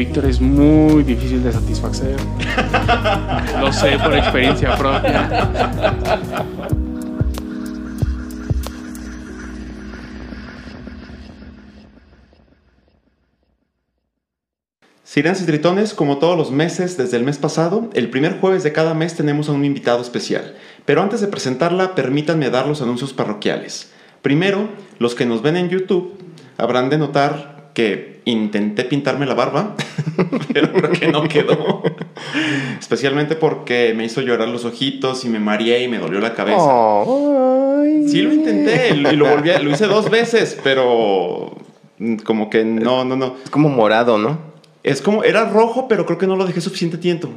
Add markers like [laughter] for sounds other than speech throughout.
Víctor es muy difícil de satisfacer. Lo sé por experiencia propia. Sirenas y Tritones, como todos los meses desde el mes pasado, el primer jueves de cada mes tenemos a un invitado especial. Pero antes de presentarla, permítanme dar los anuncios parroquiales. Primero, los que nos ven en YouTube habrán de notar que intenté pintarme la barba, [laughs] pero creo que no quedó. Especialmente porque me hizo llorar los ojitos y me mareé y me dolió la cabeza. Sí lo intenté y lo volví a- lo hice dos veces, pero como que no, no, no. Es como morado, ¿no? Es como, era rojo, pero creo que no lo dejé suficiente tiempo.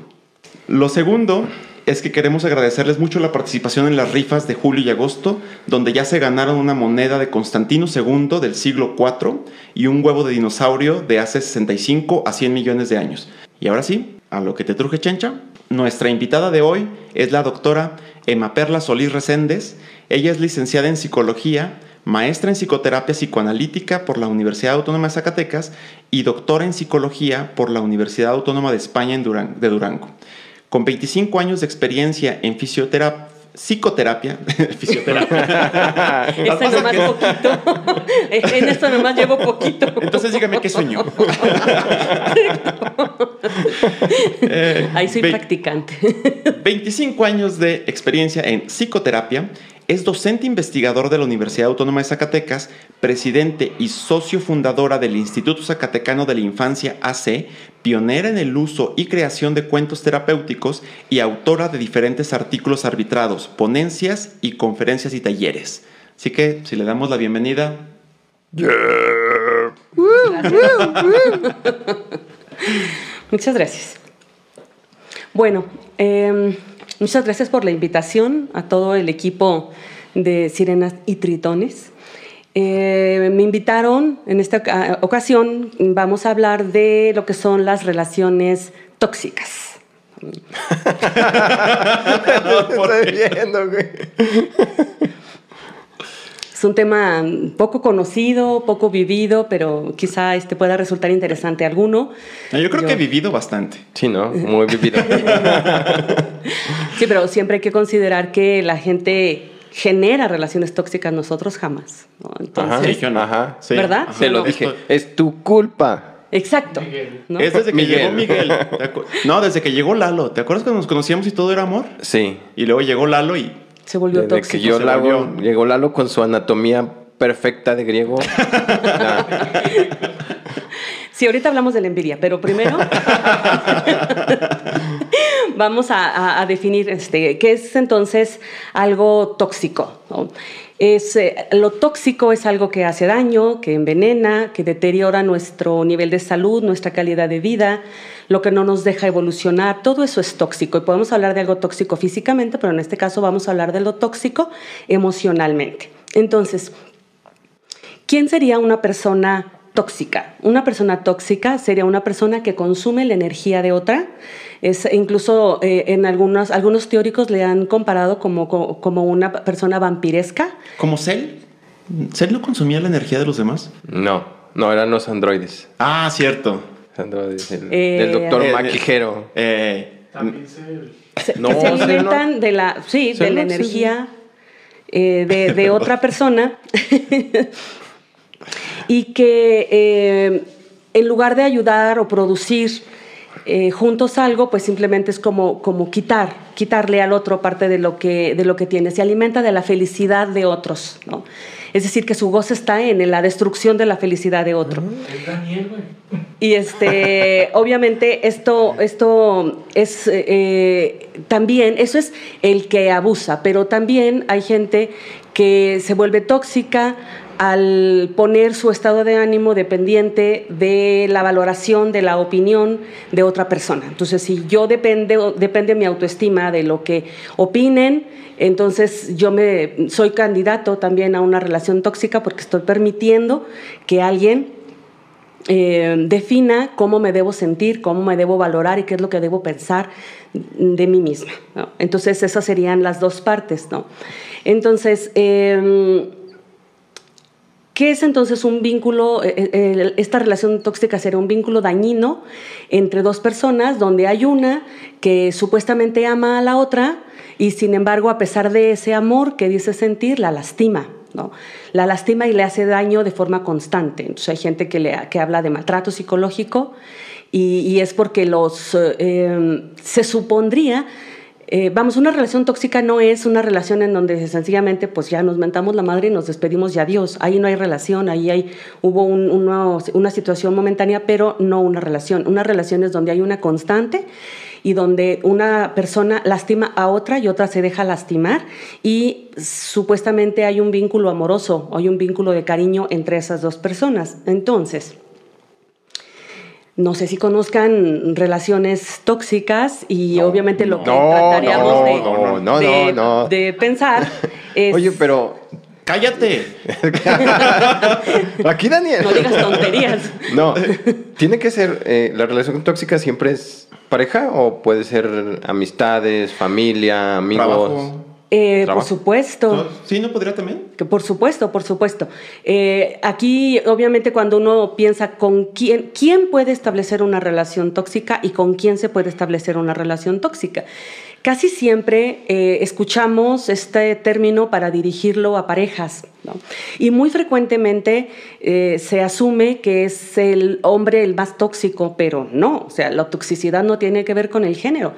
Lo segundo es que queremos agradecerles mucho la participación en las rifas de julio y agosto, donde ya se ganaron una moneda de Constantino II del siglo IV y un huevo de dinosaurio de hace 65 a 100 millones de años. Y ahora sí, a lo que te truje, Chencha. Nuestra invitada de hoy es la doctora Emma Perla Solís Reséndez. Ella es licenciada en psicología, maestra en psicoterapia psicoanalítica por la Universidad Autónoma de Zacatecas y doctora en psicología por la Universidad Autónoma de España de Durango. Con 25 años de experiencia en [laughs] fisioterapia, psicoterapia, fisioterapia. Esto Pasa nomás que- poquito. [laughs] en esto nomás llevo poquito. Entonces dígame qué sueño. [laughs] Eh, Ahí soy ve- practicante. 25 años de experiencia en psicoterapia, es docente investigador de la Universidad Autónoma de Zacatecas, presidente y socio fundadora del Instituto Zacatecano de la Infancia AC, pionera en el uso y creación de cuentos terapéuticos y autora de diferentes artículos arbitrados, ponencias y conferencias y talleres. Así que, si le damos la bienvenida, [laughs] Muchas gracias. Bueno, eh, muchas gracias por la invitación a todo el equipo de Sirenas y Tritones. Eh, me invitaron, en esta oca- ocasión vamos a hablar de lo que son las relaciones tóxicas. [laughs] Estoy viendo, güey. Es un tema poco conocido, poco vivido, pero quizá este pueda resultar interesante a alguno. yo creo Yo- que he vivido bastante. Sí, ¿no? Muy vivido. [laughs] Sí, pero siempre hay que considerar que la gente genera relaciones tóxicas, nosotros jamás. ¿no? Ajá. Entonces, Sí, yo no. Ajá. Sí. ¿Verdad? Ajá. Se lo dije. Es tu culpa. exacto. ¿no? Es desde que Miguel. llegó Miguel. ¿Te acu- No, desde que llegó Lalo. ¿Te acuerdas cuando nos conocíamos y todo era amor? Sí. Y luego llegó Lalo y Se volvió Desde tóxico. que yo se Lalo, volvió. llegó Lalo con su anatomía perfecta de griego. [laughs] Sí, ahorita hablamos de la envidia, pero primero [laughs] vamos a, definir este, qué es entonces algo tóxico. Es, eh, lo tóxico es algo que hace daño, que envenena, que deteriora nuestro nivel de salud, nuestra calidad de vida, lo que no nos deja evolucionar, todo eso es tóxico. Y podemos hablar de algo tóxico físicamente, pero en este caso vamos a hablar de lo tóxico emocionalmente. Entonces, ¿Quién sería una persona tóxica? Una persona tóxica sería una persona que consume la energía de otra. Es, incluso eh, en algunos, algunos teóricos le han comparado como, co- como una persona vampiresca. como Cell. ¿Cell no consumía la energía de los demás? No, no, eran los androides. Ah, cierto. Androides, el- Eh, del doctor eh, Maquijero. Eh, También se... Se, No, que se alimentan no- de la, sí, de la no, sí, energía eh, de, de [laughs] otra persona [laughs] [laughs] y que eh, en lugar de ayudar o producir eh, juntos algo, pues simplemente es como, como quitar, quitarle al otro parte de lo, que, de lo que tiene. Se alimenta de la felicidad de otros, ¿no? Es decir, que su gozo está en la destrucción de la felicidad de otro. Güey. Y este, [laughs] obviamente esto, esto es eh, también, eso es el que abusa, pero también hay gente que se vuelve tóxica al poner su estado de ánimo dependiente de la valoración, de la opinión de otra persona. Entonces, si yo depende, depende mi autoestima de lo que opinen, entonces yo me soy candidato también a una relación tóxica porque estoy permitiendo que alguien eh, defina cómo me debo sentir, cómo me debo valorar y qué es lo que debo pensar de mí misma. Entonces esas serían las dos partes. ¿no? Entonces, em, ¿Qué es entonces un vínculo? Eh, eh, esta relación tóxica sería un vínculo dañino entre dos personas donde hay una que supuestamente ama a la otra y sin embargo a pesar de ese amor que dice sentir, la lastima. ¿no? La lastima y le hace daño de forma constante. Entonces hay gente que, le, que habla de maltrato psicológico y, es porque los, eh, se supondría eh, vamos, una relación tóxica no es una relación en donde sencillamente pues ya nos mentamos la madre y nos despedimos y adiós. Ahí no hay relación, ahí hay, hubo una, situación momentánea, pero no una relación. Una relación es donde hay una constante y donde una persona lastima a otra y otra se deja lastimar y supuestamente hay un vínculo amoroso, hay un vínculo de cariño entre esas dos personas. Entonces, no sé si conozcan relaciones tóxicas y obviamente lo que trataríamos de, pensar [laughs] es... Oye, pero... ¡Cállate! [laughs] Aquí, Daniel. No digas tonterías. [laughs] No, ¿tiene que ser... Eh, ¿La relación tóxica siempre es pareja o puede ser amistades, familia, amigos? Eh, por supuesto. ¿Sí no podría también? Que por supuesto, por supuesto. Eh, aquí, obviamente, cuando uno piensa con quién, quién puede establecer una relación tóxica y con quién se puede establecer una relación tóxica. Casi siempre eh, escuchamos este término para dirigirlo a parejas, y muy frecuentemente se asume que es el hombre el más tóxico, pero no, o sea, la toxicidad no tiene que ver con el género.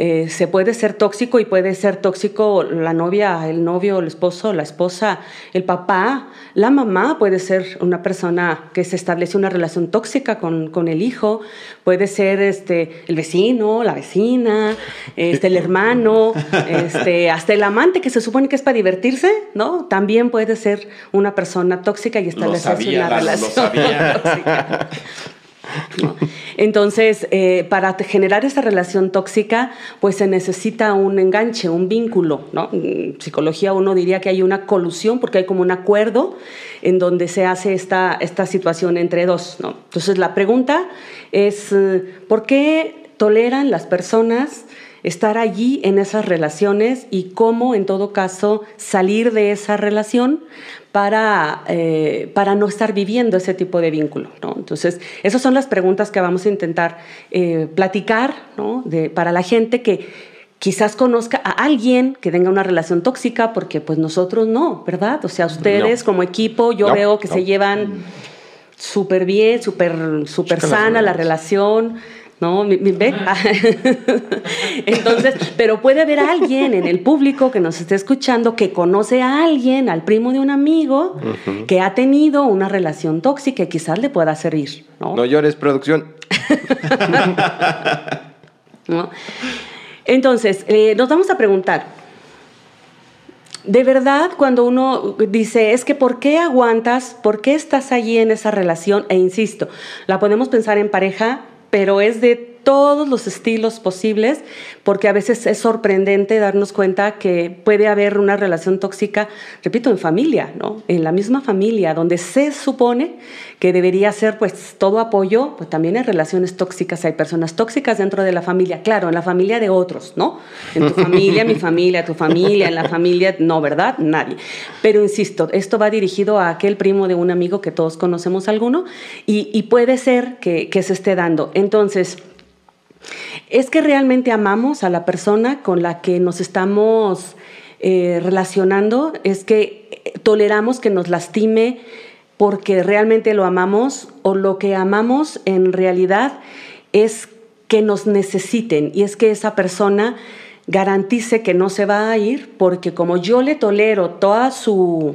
Eh, se puede ser tóxico y puede ser tóxico la novia, el novio, el esposo, la esposa, el papá, la mamá puede ser una persona que se establece una relación tóxica con, con el hijo, puede ser este, el vecino, la vecina, este, el hermano, [laughs] este, hasta el amante que se supone que es para divertirse, ¿no? También puede ser una persona tóxica y establecerse una relación [laughs] tóxica. Entonces, eh, para generar esa relación tóxica, pues se necesita un enganche, un vínculo. En psicología uno diría que hay una colusión porque hay como un acuerdo en donde se hace esta, esta situación entre dos. Entonces, la pregunta es, eh, ¿por qué toleran las personas estar allí en esas relaciones y cómo, en todo caso, salir de esa relación para, eh, para no estar viviendo ese tipo de vínculo. ¿no? Entonces, esas son las preguntas que vamos a intentar eh, platicar ¿no? de, para la gente que quizás conozca a alguien que tenga una relación tóxica, porque pues nosotros no, ¿verdad? O sea, ustedes como equipo, yo veo que se llevan súper bien, súper super sana la relación. ¿No? Mi, [laughs] Entonces, pero puede haber alguien en el público que nos esté escuchando que conoce a alguien, al primo de un amigo, que ha tenido una relación tóxica y quizás le pueda servir, ¿no? No llores, producción. [laughs] Entonces, eh, nos vamos a preguntar, de verdad, cuando uno dice, es que ¿por qué aguantas? ¿Por qué estás allí en esa relación? E insisto, la podemos pensar en pareja, pero es de todos los estilos posibles, porque a veces es sorprendente darnos cuenta que puede haber una relación tóxica, repito, en familia, ¿no? En la misma familia, donde se supone que debería ser pues todo apoyo, pues también hay relaciones tóxicas, hay personas tóxicas dentro de la familia, claro, en la familia de otros, ¿no? En tu familia, mi familia, tu familia, en la familia, no, ¿verdad? Nadie. Pero insisto, esto va dirigido a aquel primo de un amigo que todos conocemos alguno y, puede ser que, que se esté dando. Entonces, es que realmente amamos a la persona con la que nos estamos eh, relacionando, es que eh, toleramos que nos lastime porque realmente lo amamos o lo que amamos en realidad es que nos necesiten. Y es que esa persona garantice que no se va a ir porque como yo le tolero toda su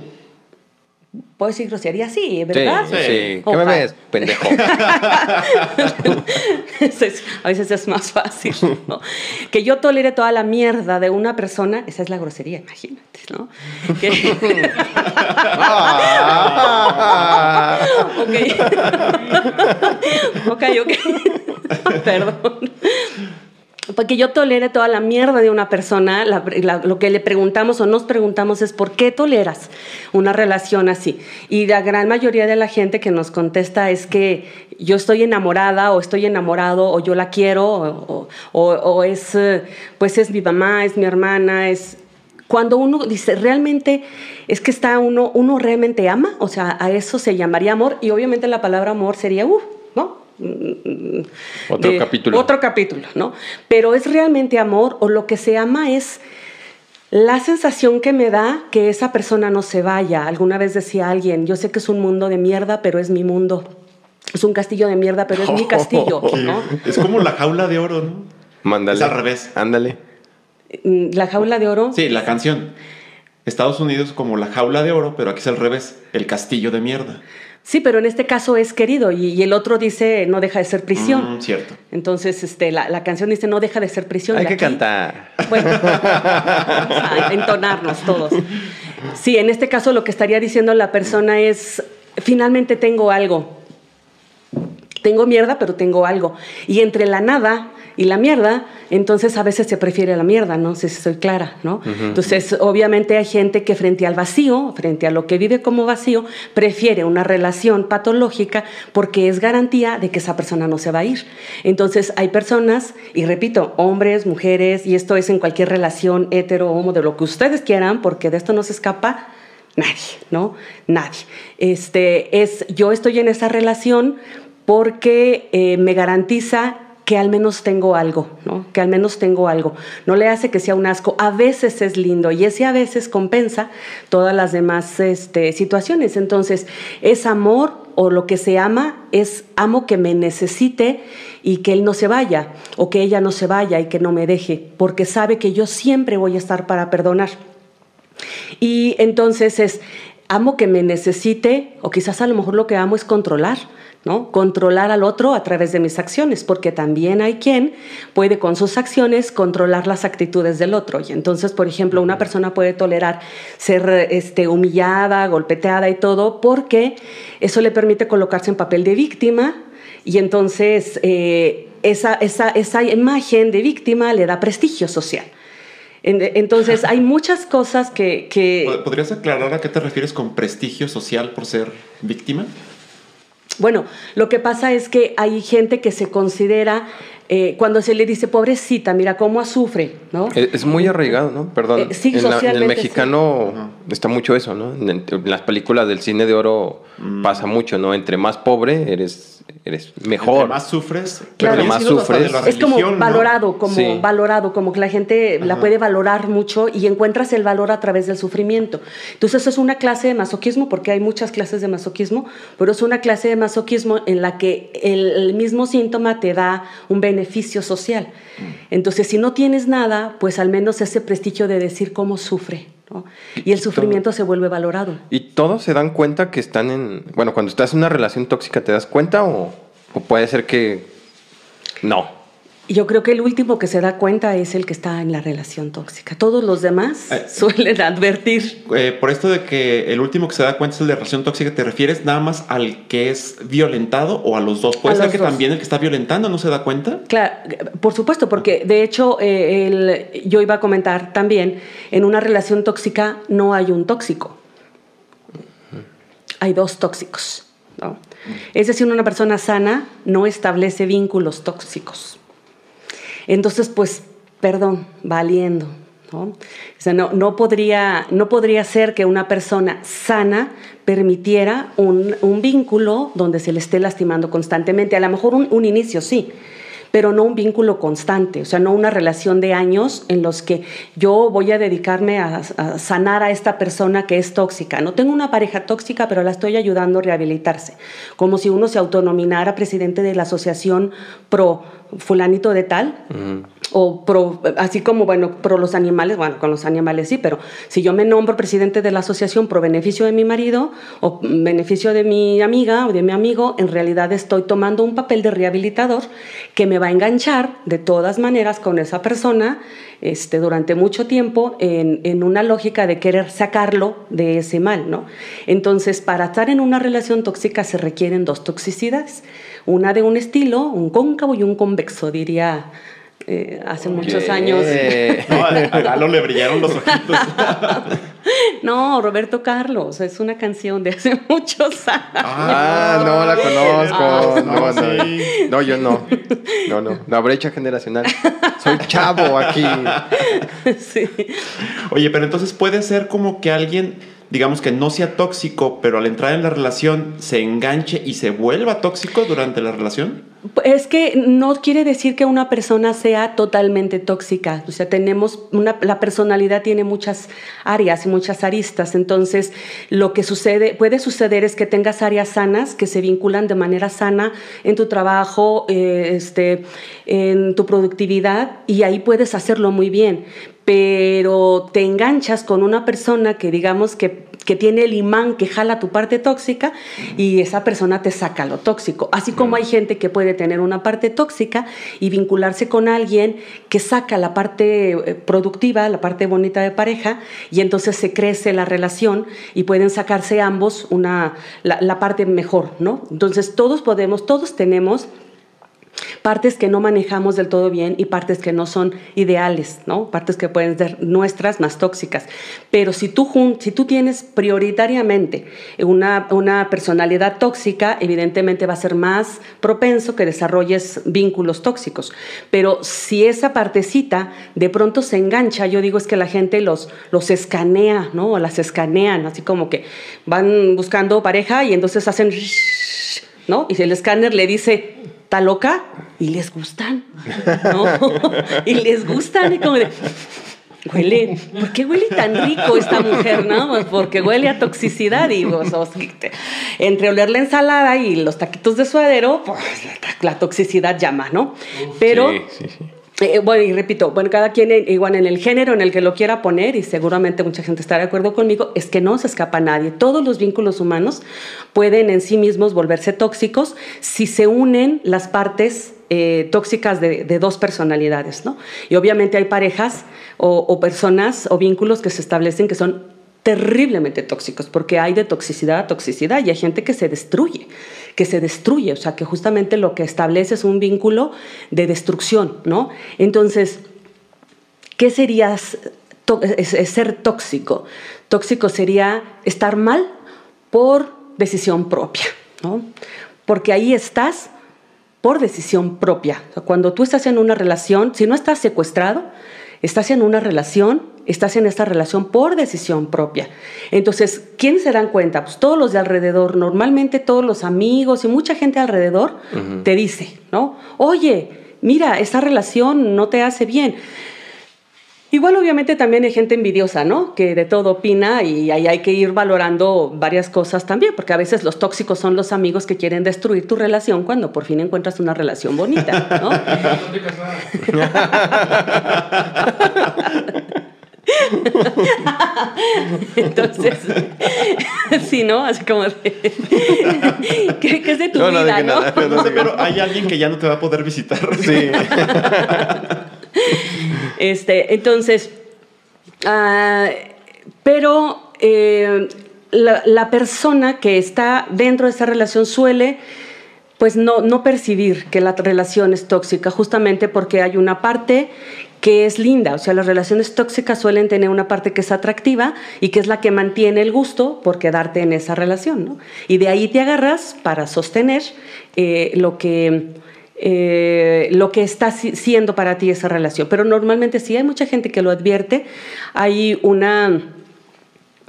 ¿Puedo decir grosería? Sí, ¿verdad? Sí, sí. ¿Qué me ves? Pendejo. A veces es más fácil, ¿no? Que yo tolere toda la mierda de una persona, esa es la grosería, imagínate, ¿no? Que- ok. ok, ok. Perdón. Porque yo tolere toda la mierda de una persona, la- la- lo que le preguntamos o nos preguntamos es ¿por qué toleras una relación así? Y la gran mayoría de la gente que nos contesta es que yo estoy enamorada o estoy enamorado o yo la quiero o, o- o es, eh, pues es mi mamá, es mi hermana, es... Cuando uno dice, realmente es que está uno, uno realmente ama, o sea, a eso se llamaría amor y obviamente la palabra amor sería, uh, ¿no? Otro de- capítulo. Otro capítulo, ¿no? Pero es realmente amor o lo que se ama es la sensación que me da que esa persona no se vaya. Alguna vez decía alguien, yo sé que es un mundo de mierda, pero es mi mundo. Es un castillo de mierda, pero es mi [laughs] castillo, ¿no? Es como la jaula de oro, ¿no? Mándale. Es al revés. Ándale. Mm, La jaula de oro. Sí, la canción. Estados Unidos como la jaula de oro, pero aquí es al revés, el castillo de mierda. Sí, pero en este caso es querido y, y el otro dice no deja de ser prisión. Mm, cierto. Entonces, este, la, la canción dice no deja de ser prisión. Hay que aquí- cantar. Bueno, vamos a entonarnos todos. Sí, en este caso lo que estaría diciendo la persona es, finalmente tengo algo. Tengo mierda, pero tengo algo. Y entre la nada y la mierda, entonces a veces se prefiere la mierda, no sé si soy clara, ¿no? Entonces, obviamente hay gente que frente al vacío, frente a lo que vive como vacío, prefiere una relación patológica porque es garantía de que esa persona no se va a ir. Entonces, hay personas, y repito, hombres, mujeres, y esto es en cualquier relación hetero, homo, de lo que ustedes quieran, porque de esto no se escapa nadie, ¿no? Nadie. Este, es, yo estoy en esa relación porque eh, me garantiza que al menos tengo algo, ¿no? Que al menos tengo algo. No le hace que sea un asco. A veces es lindo y ese a veces compensa todas las demás este, situaciones. Entonces, es amor o lo que se ama es amo que me necesite y que él no se vaya o que ella no se vaya y que no me deje, porque sabe que yo siempre voy a estar para perdonar. Y entonces es, amo que me necesite, o quizás a lo mejor lo que amo es controlar, ¿no? Controlar al otro a través de mis acciones, porque también hay quien puede con sus acciones controlar las actitudes del otro. Y entonces, por ejemplo, una persona puede tolerar ser este, humillada, golpeteada y todo, porque eso le permite colocarse en papel de víctima y entonces eh, esa, esa, esa imagen de víctima le da prestigio social. En- Entonces, hay [laughs] muchas cosas que, que, ¿Pod- ¿Podrías aclarar a qué te refieres con prestigio social por ser víctima? Bueno, lo que pasa es que hay gente que se considera, eh, cuando se le dice, pobrecita, mira cómo sufre, ¿no? Es, es muy arraigado, ¿no? Perdón. Eh, sí, en, la- en el mexicano está mucho eso, ¿no? En, en las películas del cine de oro pasa mucho, ¿no? Entre más pobre eres, eres mejor. Entre más sufres, Claro. Más sufres. es como valorado, como Sí. valorado, como que la gente la puede valorar mucho y encuentras el valor a través del sufrimiento. Entonces es una clase de masoquismo, porque hay muchas clases de masoquismo, pero es una clase de masoquismo en la que el, el mismo síntoma te da un beneficio social. Mm. Entonces, si no tienes nada, pues al menos ese prestigio de decir cómo sufre. ¿No? Y el sufrimiento se vuelve valorado. ¿Y todos se dan cuenta que están en... Bueno, cuando estás en una relación tóxica, ¿te das cuenta o, o puede ser que no? Yo creo que el último que se da cuenta es el que está en la relación tóxica. Todos los demás Eh, suelen advertir. Eh, por esto de que el último que se da cuenta es el de relación tóxica, ¿te refieres nada más al que es violentado o a los dos? ¿Puede A ser que dos. también el que está violentando no se da cuenta? Claro, por supuesto, porque de hecho eh, el- yo iba a comentar también, en una relación tóxica no hay un tóxico, hay dos tóxicos. ¿no? Es decir, una persona sana no establece vínculos tóxicos. Entonces, pues, perdón, valiendo. ¿no? O sea, no, no, podría, no podría ser que una persona sana permitiera un, un vínculo donde se le esté lastimando constantemente. A lo mejor un, un inicio sí, pero no un vínculo constante, o sea, no una relación de años en los que yo voy a dedicarme a, sanar a esta persona que es tóxica. No tengo una pareja tóxica, pero la estoy ayudando a rehabilitarse, como si uno se autonominara presidente de la asociación pro fulanito de tal. O pro, así como, bueno, pro los animales, bueno, con los animales sí, pero si yo me nombro presidente de la asociación pro beneficio de mi marido o beneficio de mi amiga o de mi amigo, en realidad estoy tomando un papel de rehabilitador que me va a enganchar de todas maneras con esa persona este, durante mucho tiempo en, en una lógica de querer sacarlo de ese mal, ¿no? Entonces, para estar en una relación tóxica se requieren dos toxicidades, una de un estilo, un cóncavo y un convexo, diría eh, hace muchos años. [laughs] No, a Lalo le brillaron los ojitos. [laughs] no, Roberto Carlos, es una canción de hace [laughs] muchos años. Ah, no la conozco. Ah, no, no, no, no, yo no. No, no. La brecha generacional. Soy chavo aquí. sí. Oye, pero entonces puede ser como que alguien, digamos que no sea tóxico, pero al entrar en la relación se enganche y se vuelva tóxico durante la relación. Es que no quiere decir que una persona sea totalmente tóxica. O sea, tenemos una, la personalidad tiene muchas áreas y muchas aristas. Entonces, lo que sucede, puede suceder es que tengas áreas sanas que se vinculan de manera sana en tu trabajo, eh, este, en tu productividad, y ahí puedes hacerlo muy bien. Pero te enganchas con una persona que digamos que, que tiene el imán que jala tu parte tóxica y esa persona te saca lo tóxico. Así como hay gente que puede tener una parte tóxica y vincularse con alguien que saca la parte eh, productiva, la parte bonita de pareja, y entonces se crece la relación y pueden sacarse ambos una, la, la parte mejor, ¿no? Entonces todos podemos, todos tenemos partes que no manejamos del todo bien y partes que no son ideales, ¿no? Partes que pueden ser nuestras más tóxicas. Pero si tú, si tú tienes prioritariamente una, una personalidad tóxica, evidentemente va a ser más propenso que desarrolles vínculos tóxicos. Pero si esa partecita de pronto se engancha, yo digo es que la gente los, los escanea, ¿no? O las escanean, así como que van buscando pareja y entonces hacen... ¿no? Y el escáner le dice, ¿está loca? Y les gustan, ¿no? [laughs] y les gustan, y como de, huele, ¿por qué huele tan rico esta mujer, no? Pues porque huele a toxicidad, y te- entre oler la ensalada y los taquitos de suadero, pues la, la toxicidad llama, ¿no? Pero... Sí, sí, sí. Eh, bueno, y repito, bueno, cada quien en- igual en el género en el que lo quiera poner, y seguramente mucha gente estará de acuerdo conmigo, es que no se escapa nadie. Todos los vínculos humanos pueden en sí mismos volverse tóxicos si se unen las partes eh, tóxicas de, de dos personalidades, ¿no? Y obviamente hay parejas o, o personas o vínculos que se establecen que son terriblemente tóxicos, porque hay de toxicidad a toxicidad y hay gente que se destruye, que se destruye, o sea, que justamente lo que establece es un vínculo de destrucción, ¿no? Entonces, ¿qué sería ser tóxico? Tóxico sería estar mal por decisión propia, ¿no? Porque ahí estás por decisión propia. Cuando tú estás en una relación, si no estás secuestrado, estás en una relación, estás en esta relación por decisión propia. Entonces, ¿quiénes se dan cuenta? Pues todos los de alrededor, normalmente todos los amigos y mucha gente alrededor te dice, ¿no? Oye, mira, esta relación no te hace bien. Igual obviamente también hay gente envidiosa, ¿no? Que de todo opina y ahí hay que ir valorando varias cosas también, porque a veces los tóxicos son los amigos que quieren destruir tu relación cuando por fin encuentras una relación bonita, ¿no? [laughs] [laughs] Entonces, sí, ¿no? Así como de, ¿qué, qué es de tu No, no vida, no? nada. No sé, pero hay alguien que ya no te va a poder visitar. Sí. Este, entonces, ah, pero eh, la, la persona que está dentro de esa relación suele pues no, no percibir que la relación es tóxica, justamente porque hay una parte que es linda, o sea, las relaciones tóxicas suelen tener una parte que es atractiva y que es la que mantiene el gusto por quedarte en esa relación, ¿no? Y de ahí te agarras para sostener eh, lo que eh, lo que está si- siendo para ti esa relación. Pero normalmente sí hay mucha gente que lo advierte. Hay una,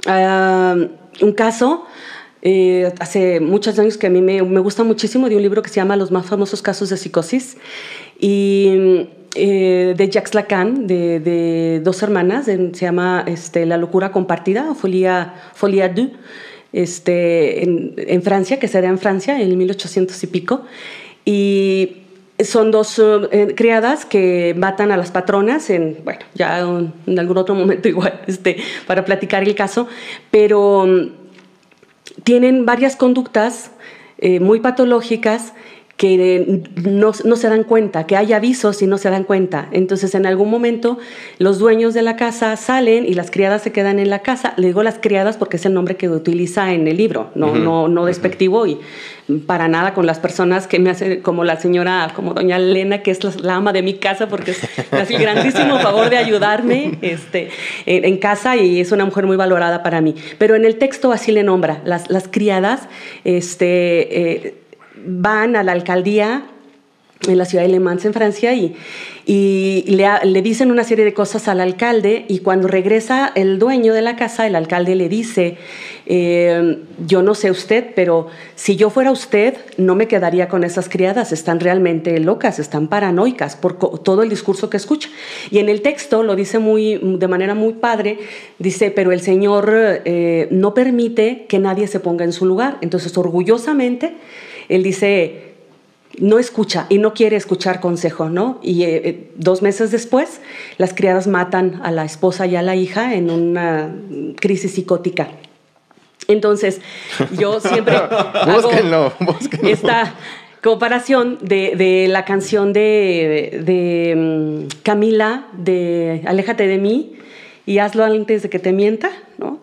ah, un caso eh, hace muchos años que a mí me, me gusta muchísimo de un libro que se llama Los más famosos casos de psicosis y eh, de Jacques Lacan, de, dos hermanas, se llama este, La locura compartida, Folia, Folia deux, este, en, Francia, que se da en Francia en 1800 y pico. Y son dos eh, criadas que matan a las patronas en, bueno, ya en algún otro momento [laughs] igual, este, para platicar el caso, pero mm, tienen varias conductas eh, muy patológicas que no, no se dan cuenta, que hay avisos y no se dan cuenta. Entonces, en algún momento, los dueños de la casa salen y las criadas se quedan en la casa. Le digo las criadas porque es el nombre que utiliza en el libro, no, no, no despectivo y para nada con las personas que me hacen, como la señora, como doña Elena, que es la, la ama de mi casa, porque es- me hace el grandísimo favor de ayudarme este, en, en casa y es una mujer muy valorada para mí. Pero en el texto así le nombra, las, las criadas este, eh, van a la alcaldía en la ciudad de Le Mans, en Francia, y, y le, le dicen una serie de cosas al alcalde, y cuando regresa el dueño de la casa, el alcalde le dice, eh, yo no sé usted, pero si yo fuera usted, no me quedaría con esas criadas, están realmente locas, están paranoicas por todo el discurso que escucha. Y en el texto lo dice muy, de manera muy padre, dice, pero el Señor eh, no permite que nadie se ponga en su lugar. Entonces, orgullosamente, él dice, no escucha y no quiere escuchar consejo, ¿no? Y eh, eh, dos meses después, las criadas matan a la esposa y a la hija en una crisis psicótica. Entonces, yo siempre [laughs] hago Búsquenlo, búsquenlo. esta comparación de, de la canción de, de, mm, Camila de Aléjate de mí y hazlo antes de que te mienta, ¿no?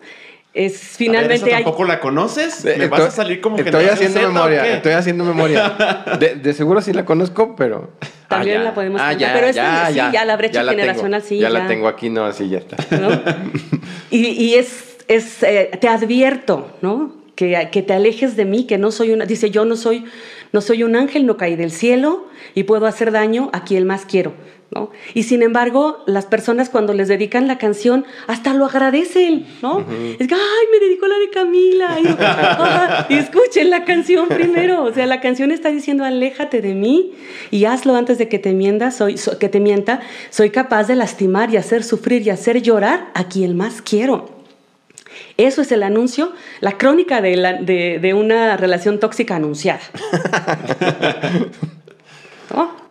Es finalmente ver, ¿esa hay- tampoco la conoces? ¿Me Eh, vas a estoy- salir como Estoy generación haciendo Z memoria, estoy haciendo memoria. [laughs] De, de seguro sí la conozco, pero. También ya. la podemos Ah, contar, ya, pero esta ya, sí, ya, ya la brecha tengo, generacional sí, Ya, ya. la tengo aquí, no, así ya está. ¿no? [laughs] Y, y es, es eh, te advierto, ¿no? Que, que te alejes de mí, que no soy una, dice, yo no soy, no soy un ángel, no caí del cielo y puedo hacer daño a quien más quiero, ¿no? Y sin embargo, las personas cuando les dedican la canción, hasta lo agradecen, ¿no? Es que, ay, me dedicó la de Camila. Y, ah, [laughs] y escuchen la canción primero, o sea, la canción está diciendo, aléjate de mí y hazlo antes de que te mienta, soy, so- que te mienta, soy capaz de lastimar y hacer sufrir y hacer llorar a quien más quiero. Eso es el anuncio, la crónica de, la- de- de una relación tóxica anunciada. [laughs] ¿No?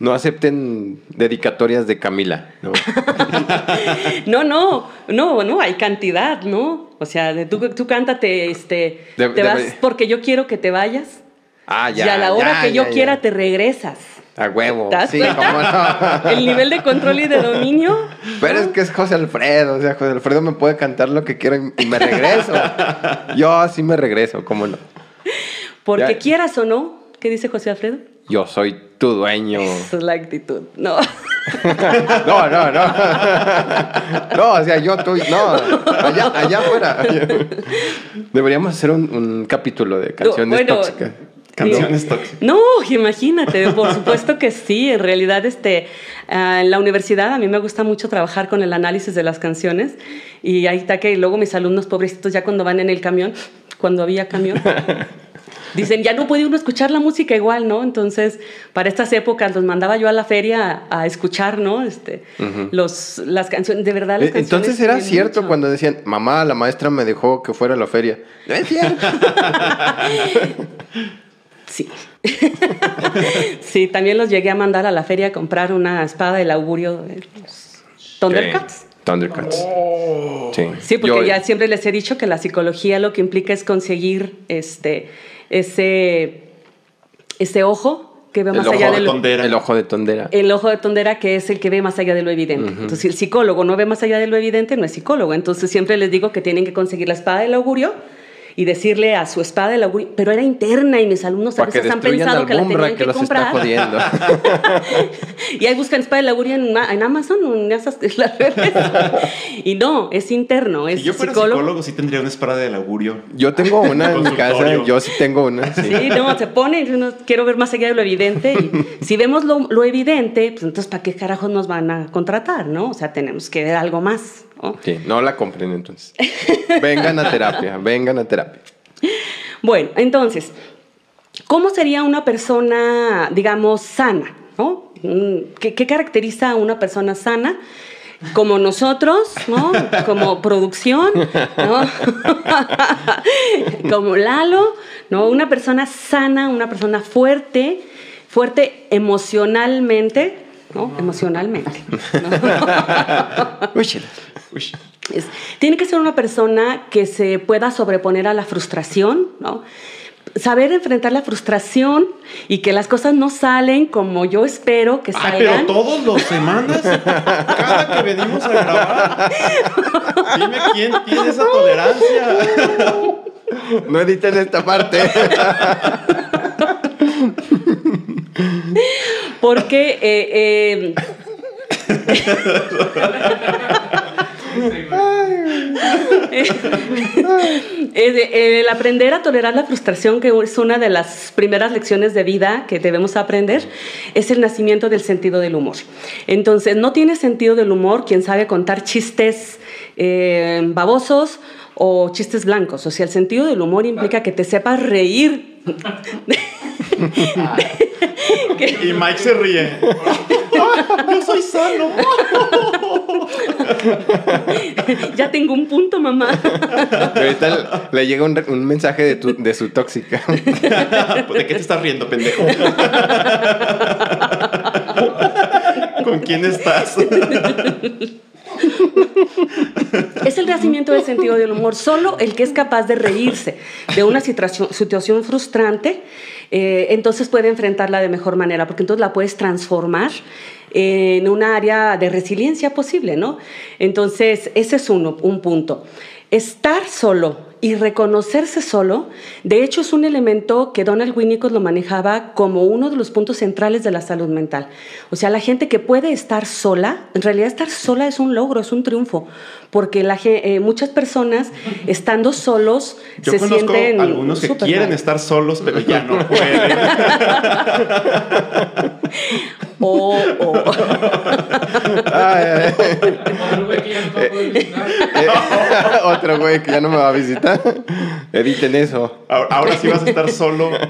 No acepten dedicatorias de Camila. ¿no? [laughs] No, no, no, no, hay cantidad, ¿no? O sea, de, tú, tú cántate, este, De- te de- vas porque yo quiero que te vayas Ah, ya. y a la hora ya, que yo ya, quiera ya. te regresas. A huevo. ¿Te das Sí, cuenta? no. [laughs] El nivel de control y de dominio. Pero es que es José Alfredo, o sea, José Alfredo me puede cantar lo que quiera y me regreso. [laughs] Yo sí me regreso, ¿cómo no? Porque Ya. quieras o no, ¿qué dice José Alfredo? Yo soy tu dueño. [laughs] Esa es la actitud. No. [laughs] No, no, no. [laughs] No, o sea, yo, tú, no. Allá, allá afuera. Deberíamos hacer un, un capítulo de canciones Bueno, tóxicas. Canciones tóxicas. No, imagínate, por supuesto que sí. En realidad, este, ah, en la universidad a mí me gusta mucho trabajar con el análisis de las canciones y ahí está que luego mis alumnos pobrecitos ya cuando van en el camión, cuando había camión, dicen, ya no puede uno escuchar la música igual, ¿no? Entonces, para estas épocas los mandaba yo a la feria a, a escuchar, ¿no? Este, los, las canciones, de verdad las Eh, canciones. Entonces era cierto mucho. cuando decían, mamá, la maestra me dejó que fuera a la feria. No es cierto. [laughs] Sí. [laughs] sí, también los llegué a mandar a la feria a comprar una espada del augurio de los Thundercats. Sí, Thundercats. Sí. Sí, porque Yo- ya siempre les he dicho que la psicología lo que implica es conseguir este, ese, ese ojo que ve El más ojo allá de de lo, tondera. El ojo de tondera. el ojo de tondera que es el que ve más allá de lo evidente. Entonces, si el psicólogo no ve más allá de lo evidente, no es psicólogo. Entonces, siempre les digo que tienen que conseguir la espada del augurio y decirle a su espada del augurio, pero era interna y mis alumnos a veces han pensado que la tenían que que, los comprar. [laughs] y ahí buscan espada del augurio en, en Amazon o en esas las redes. y no, es interno, es Si yo fuera psicólogo. psicólogo, sí tendría una espada del augurio. Yo tengo una en mi casa, yo sí tengo una. Sí. Sí, no, se pone, y uno, quiero ver más allá de lo evidente. Y si vemos lo, lo evidente, pues entonces, ¿para qué carajos nos van a contratar, no? O sea, tenemos que ver algo más, ¿no? Sí, no la compren entonces. [laughs] Vengan a terapia, vengan a terapia. Bueno, entonces, ¿cómo sería una persona, digamos, sana, no? Mm, ¿Qué, qué caracteriza a una persona sana? Como nosotros, ¿no? Como producción, ¿no? [laughs] Como Lalo, ¿no? Una persona sana, una persona fuerte, fuerte emocionalmente, ¿no? Emocionalmente. ¿no? [laughs] Es- tiene que ser una persona que se pueda sobreponer a la frustración, ¿no? Saber enfrentar la frustración y que las cosas no salen como yo espero que Ay, pero salgan. todos los semanas, cada que venimos a grabar, dime quién tiene esa tolerancia. No editen esta parte. Porque eh, Eh, el aprender a tolerar la frustración, que es una de las primeras lecciones de vida que debemos aprender, es el nacimiento del sentido del humor. Entonces, no tiene sentido del humor quien sabe contar chistes eh, babosos o chistes blancos. O sea, el sentido del humor implica que te sepas reír. [laughs] Y Mike se ríe. [laughs] Yo soy sano. [laughs] [laughs] ya tengo un punto, mamá. Ahorita le llega un, un mensaje de, tu- de su tóxica. ¿De qué te estás riendo, pendejo? ¿Con quién estás? Es el nacimiento del sentido del humor. Solo el que es capaz de reírse de una situación, situación frustrante, eh, entonces puede enfrentarla de mejor manera, porque entonces la puedes transformar en una área de resiliencia posible, ¿no? Entonces, ese es uno, un punto. Estar solo y reconocerse solo, de hecho, es un elemento que Donald Winnicott lo manejaba como uno de los puntos centrales de la salud mental. O sea, la gente que puede estar sola, en realidad estar sola es un logro, es un triunfo, porque la, eh, muchas personas estando solos [laughs] Yo se conozco sienten algunos que quieren mal. estar solos, pero ya no pueden. [laughs] O- o- Ay, ay, ay. Otro güey que ya no me va a visitar. Editen eso. Ahora, ahora sí vas a estar solo. [laughs]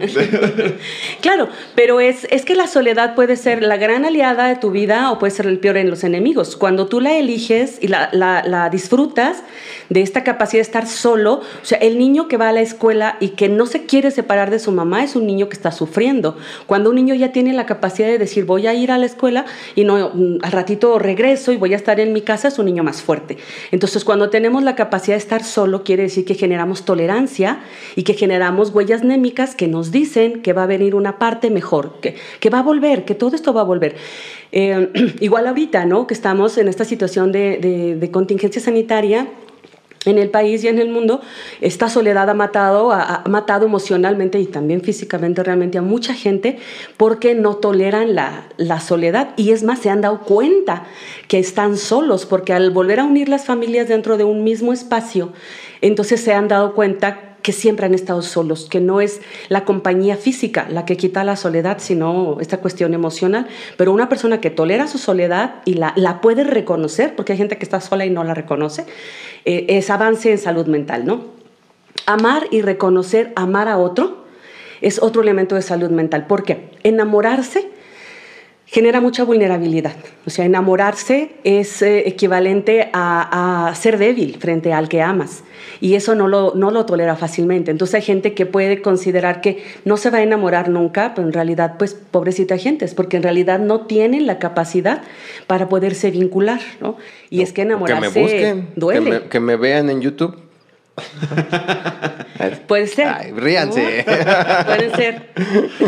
Claro, pero es, es que la soledad puede ser la gran aliada de tu vida o puede ser el peor en los enemigos. Cuando tú la eliges y la, la- la disfrutas de esta capacidad de estar solo, o sea, el niño que va a la escuela y que no se quiere separar de su mamá es un niño que está sufriendo. Cuando un niño ya tiene la capacidad de decir voy a ir a la escuela y no mm, al ratito regreso y voy a estar en mi casa, es un niño más fuerte. Entonces, cuando tenemos la capacidad de estar solo, quiere decir que generamos tolerancia y que generamos huellas némicas que nos dicen que va a venir una parte mejor, que, que va a volver, que todo esto va a volver. Eh, [clears throat] igual ahorita, ¿no? Que estamos en esta situación de, contingencia sanitaria, en el país y en el mundo, esta soledad ha matado, ha matado emocionalmente y también físicamente realmente a mucha gente porque no toleran la, la soledad. Y es más, se han dado cuenta que están solos porque al volver a unir las familias dentro de un mismo espacio, entonces se han dado cuenta que siempre han estado solos, que no es la compañía física la que quita la soledad, sino esta cuestión emocional. Pero una persona que tolera su soledad y la, la puede reconocer, porque hay gente que está sola y no la reconoce, eh, es avance en salud mental, ¿no? Amar y reconocer, amar a otro, es otro elemento de salud mental. ¿Por qué? Enamorarse genera mucha vulnerabilidad. O sea, enamorarse es eh, equivalente a, a ser débil frente al que amas. Y eso no lo, no lo tolera fácilmente. Entonces hay gente que puede considerar que no se va a enamorar nunca, pero en realidad, pues, pobrecita gente, es porque en realidad no tienen la capacidad para poderse vincular, ¿no? Y es que Que enamorarse me busquen. duele. Que me, que me vean en YouTube. [laughs] Puede ser. Ay, ríanse. ¿no? Pueden ser.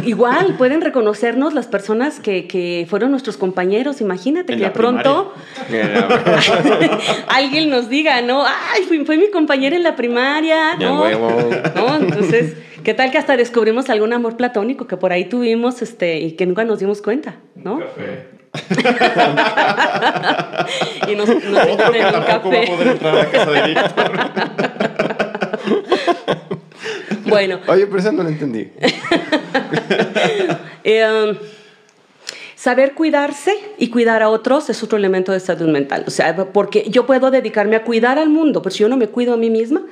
Igual, pueden reconocernos las personas que, que fueron nuestros compañeros. Imagínate En que de pronto [laughs] alguien nos diga, ¿no? Ay, fue, fue mi compañera en la primaria, ¿no? huevo. ¿No? Entonces, ¿qué tal que hasta descubrimos algún amor platónico que por ahí tuvimos este, y que nunca nos dimos cuenta, ¿no? [laughs] y nos, nos Otro dieron que en un tampoco va a café. poder entrar a la casa de Víctor. Bueno, [laughs] Oye, pero eso no lo entendí. [laughs] Eh, um, saber cuidarse y cuidar a otros es otro elemento de salud mental. O sea, porque yo puedo dedicarme a cuidar al mundo, pero si yo no me cuido a mí misma,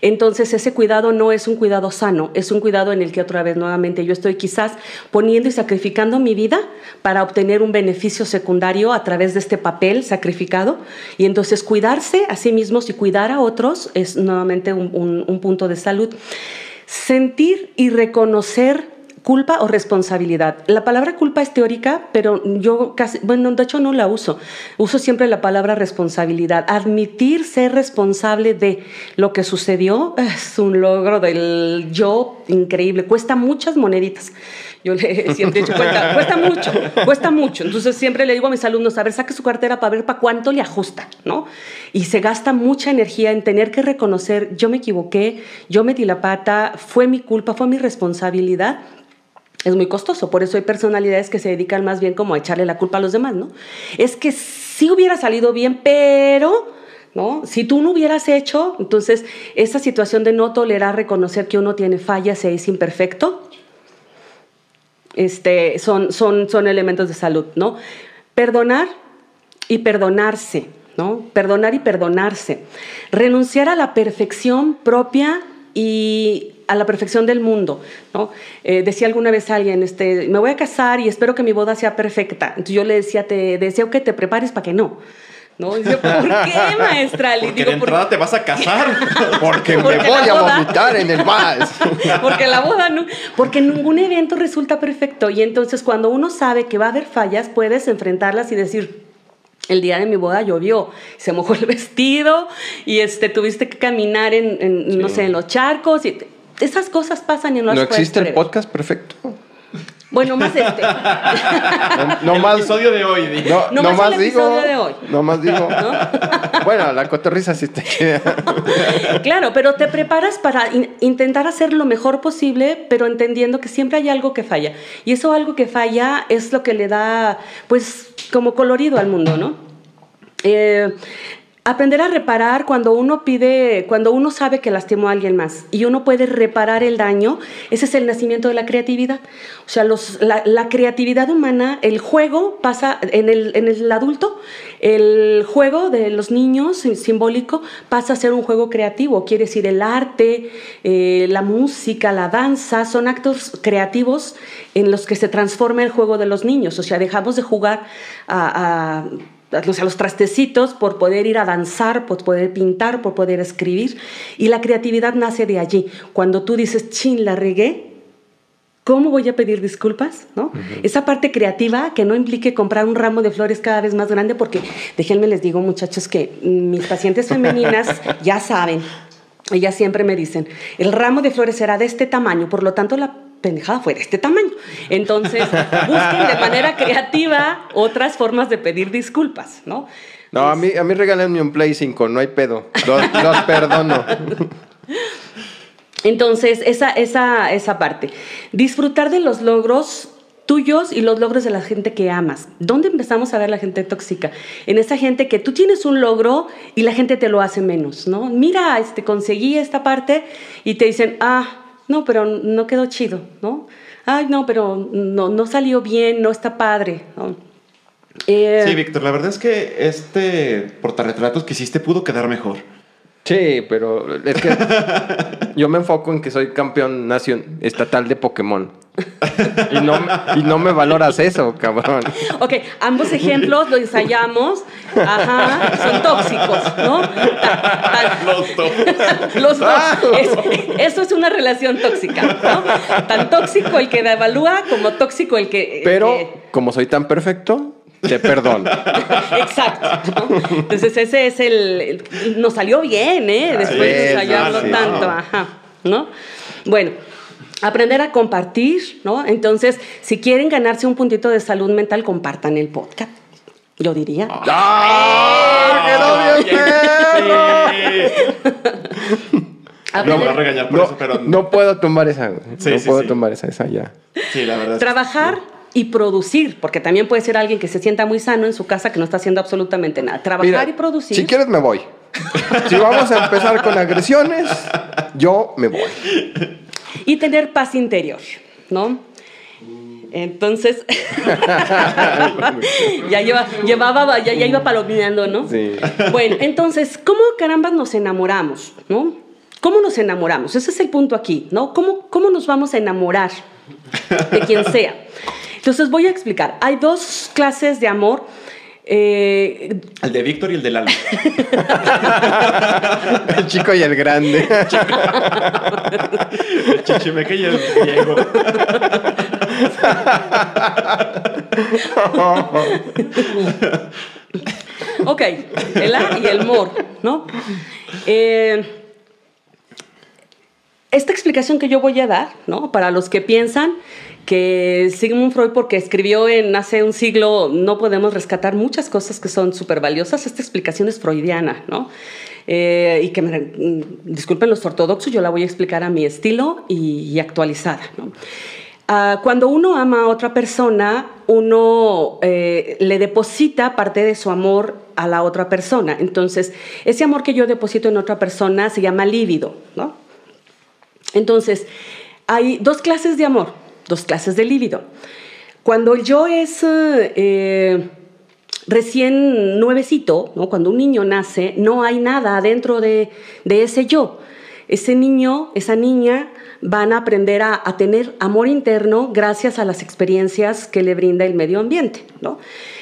entonces ese cuidado no es un cuidado sano, es un cuidado en el que otra vez nuevamente yo estoy quizás poniendo y sacrificando mi vida para obtener un beneficio secundario a través de este papel sacrificado. Y entonces cuidarse a sí mismos y cuidar a otros es nuevamente un, un- un punto de salud. Sentir y reconocer culpa o responsabilidad. La palabra culpa es teórica, pero yo casi, bueno, de hecho no la uso. Uso siempre la palabra responsabilidad. Admitir ser responsable de lo que sucedió [laughs] es un logro del yo increíble. Cuesta muchas moneditas. Yo le [laughs] siempre he dicho, cuesta, cuesta mucho, cuesta mucho. Entonces siempre le digo a mis alumnos, a ver, saque su cartera para ver para cuánto le ajusta, ¿no? Y se gasta mucha energía en tener que reconocer, yo me equivoqué, yo metí la pata, fue mi culpa, fue mi responsabilidad. Es muy costoso, por eso hay personalidades que se dedican más bien como a echarle la culpa a los demás, ¿no? Es que sí hubiera salido bien, pero... ¿No? Si tú no hubieras hecho, entonces esa situación de no tolerar reconocer que uno tiene fallas e es imperfecto, este, son, son, son elementos de salud, ¿no? Perdonar y perdonarse, ¿no? Perdonar y perdonarse. Renunciar a la perfección propia y a la perfección del mundo, ¿no? Eh, decía alguna vez alguien, este, me voy a casar y espero que mi boda sea perfecta. Entonces yo le decía, te deseo que te prepares para que no. ¿No? Y yo, ¿por qué, maestra? Le Porque digo, de "¿Por entrada te vas a casar. [laughs] Porque me Porque voy a boda- vomitar en el vals. [laughs] Porque la boda no, porque ningún evento resulta perfecto y entonces cuando uno sabe que va a haber fallas, puedes enfrentarlas y decir, el día de mi boda llovió, se mojó el [laughs] vestido y este tuviste que caminar en, en, no sé, en los charcos y esas cosas pasan y no, No las existe el podcast perfecto. Bueno, más este. No, [laughs] no el más. episodio de hoy. di. No, No no más más el digo. episodio de hoy. No más digo. [laughs] [laughs] Bueno, la cotorriza sí está chida. Claro, pero te preparas para in- intentar hacer lo mejor posible, pero entendiendo que siempre hay algo que falla. Y eso algo que falla es lo que le da, pues, como colorido al mundo, ¿no? Eh, aprender a reparar cuando uno pide, cuando uno sabe que lastimó a alguien más y uno puede reparar el daño, ese es el nacimiento de la creatividad. O sea, los- la, creatividad humana, el juego pasa en el, en el adulto, el juego de los niños sim- simbólico pasa a ser un juego creativo, quiere decir el arte, eh, la música, la danza, son actos creativos en los que se transforma el juego de los niños. O sea, dejamos de jugar a a los, a los trastecitos por poder ir a danzar, por poder pintar, por poder escribir. Y la creatividad nace de allí. Cuando tú dices, chin, la regué, ¿cómo voy a pedir disculpas? ¿No? Esa parte creativa que no implique comprar un ramo de flores cada vez más grande, porque déjenme les digo, muchachos, que mis pacientes femeninas [laughs] ya saben. Ellas siempre me dicen, el ramo de flores será de este tamaño, por lo tanto la pendejada fue de este tamaño. Entonces, busquen de manera creativa otras formas de pedir disculpas, ¿no? No, a mí, a mí regálenme un Play 5, no hay pedo. Los, los perdono. Entonces, esa, esa, esa parte. Disfrutar de los logros tuyos y los logros de la gente que amas. ¿Dónde empezamos a ver la gente tóxica? En esa gente que tú tienes un logro y la gente te lo hace menos, ¿no? Mira, este, conseguí esta parte y te dicen, ah, no, pero no quedó chido, ¿no? Ay, no, pero no, no salió bien, no está padre, ¿no? Eh, Sí, Víctor, la verdad es que este portarretratos que hiciste pudo quedar mejor. Sí, pero es que [laughs] yo me enfoco en que soy campeón nación estatal de Pokémon. [laughs] Y no, y no me valoras eso, cabrón. Ok, ambos ejemplos los ensayamos. Ajá, son tóxicos, ¿no? Tan- Los dos. Los dos. Es- eso es una relación tóxica, ¿no? Tan tóxico el que evalúa como tóxico el que. el Pero que- como soy tan perfecto, te perdono. Exacto. ¿no? Entonces, ese es el, el- Nos salió bien, ¿eh? Después de ensayarlo sí. tanto. Ajá. ¿No? Bueno. Aprender a compartir, ¿no? Entonces, si quieren ganarse un puntito de salud mental, compartan el podcast. Yo diría. ¡Ah! ¡Quedó bien perro! No, me a regañar por No, eso, pero. no puedo tomar esa. Sí, no sí, puedo sí. tomar esa, esa ya. Sí, la verdad. Trabajar y producir, porque también puede ser alguien que se sienta muy sano en su casa que no está haciendo absolutamente nada. Trabajar Mira, y producir. Si quieres me voy. Si vamos a empezar con agresiones, yo me voy. Y tener paz interior, ¿no? Entonces, [laughs] ya, lleva- llevaba, ya, ya iba palomeando, ¿no? Sí. Bueno, entonces, ¿cómo carambas nos enamoramos, no? ¿Cómo nos enamoramos? Ese es el punto aquí, ¿no? ¿Cómo, cómo nos vamos a enamorar de quien sea? Entonces, voy a explicar. Hay dos clases de amor. Eh, El de Víctor y el de Lalo. [laughs] El chico y el grande. El chichimeque y el Diego. ok, el A y el MOR, ¿no? Eh, esta explicación que yo voy a dar, ¿no? Para los que piensan que Sigmund Freud, porque escribió en hace un siglo, no podemos rescatar muchas cosas que son súper valiosas, esta explicación es freudiana, ¿no? Eh, y que me mm, disculpen los ortodoxos, yo la voy a explicar a mi estilo y, actualizada, ¿no? Ah, cuando uno ama a otra persona, uno eh, le deposita parte de su amor a la otra persona. Entonces, ese amor que yo deposito en otra persona se llama lívido, ¿no? Entonces, hay dos clases de amor, dos clases de lívido. Cuando el yo es eh, recién nuevecito, ¿no? cuando un niño nace, no hay nada dentro de, de ese yo. Ese niño, esa niña, van a aprender a, tener amor interno gracias a las experiencias que le brinda el medio ambiente, ¿no?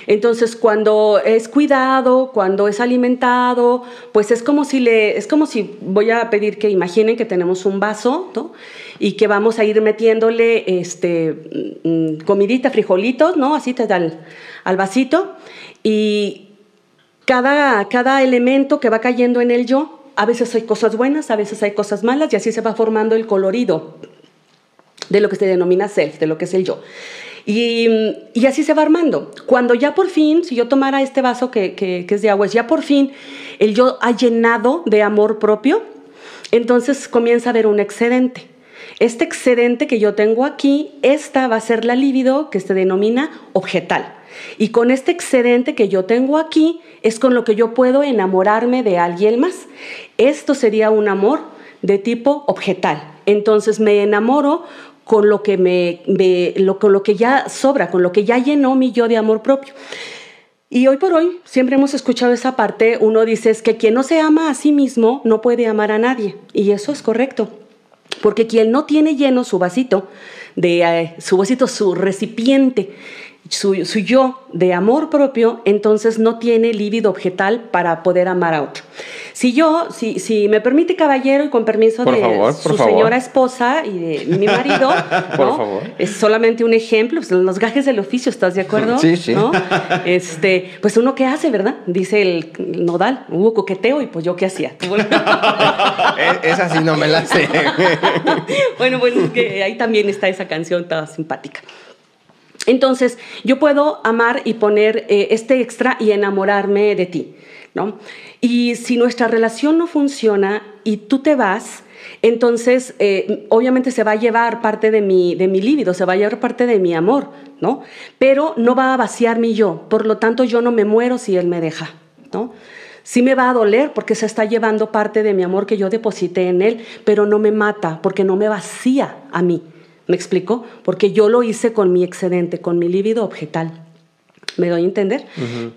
Entonces, cuando es cuidado, cuando es alimentado, pues es como si le, es como si voy a pedir que imaginen que tenemos un vaso, ¿no? Y que vamos a ir metiéndole este mm, comidita, frijolitos, ¿no? Así te da al vasito y cada, cada elemento que va cayendo en el yo a veces hay cosas buenas, a veces hay cosas malas y así se va formando el colorido de lo que se denomina self, de lo que es el yo. Y, así se va armando. Cuando ya por fin, si yo tomara este vaso que, que, es de agua, ya por fin el yo ha llenado de amor propio, entonces comienza a haber un excedente. Este excedente que yo tengo aquí, esta va a ser la libido que se denomina objetal. Y con este excedente que yo tengo aquí es con lo que yo puedo enamorarme de alguien más. Esto sería un amor de tipo objetal. Entonces me enamoro con lo que ya sobra, con lo que ya llenó mi yo de amor propio. Y hoy por hoy siempre hemos escuchado esa parte, uno dice que quien no se ama a sí mismo no puede amar a nadie. Y eso es correcto. Porque quien no tiene lleno su vasito, de, eh, su vasito, su recipiente su, yo de amor propio, entonces no tiene líbido objetal para poder amar a otro. Si yo, si, si me permite caballero y con permiso de su señora esposa y de mi marido, [laughs] es solamente un ejemplo, pues, los gajes del oficio, ¿estás de acuerdo? Sí, sí. Este, pues uno qué hace, ¿verdad? Dice el nodal, hubo coqueteo y pues yo qué hacía. [laughs] Esa sí no me la sé. [laughs] bueno, bueno, que ahí también está esa canción toda simpática. Entonces, yo puedo amar y poner eh, este extra y enamorarme de ti, ¿no? Y si nuestra relación no funciona y tú te vas, entonces eh, obviamente se va a llevar parte de mi, de mi líbido, se va a llevar parte de mi amor, ¿no? Pero no va a vaciar mi yo, por lo tanto yo no me muero si él me deja, ¿no? Sí me va a doler porque se está llevando parte de mi amor que yo deposité en él, pero no me mata porque no me vacía a mí. ¿Me explico? Porque yo lo hice con mi excedente, con mi líbido objetal. ¿Me doy a entender?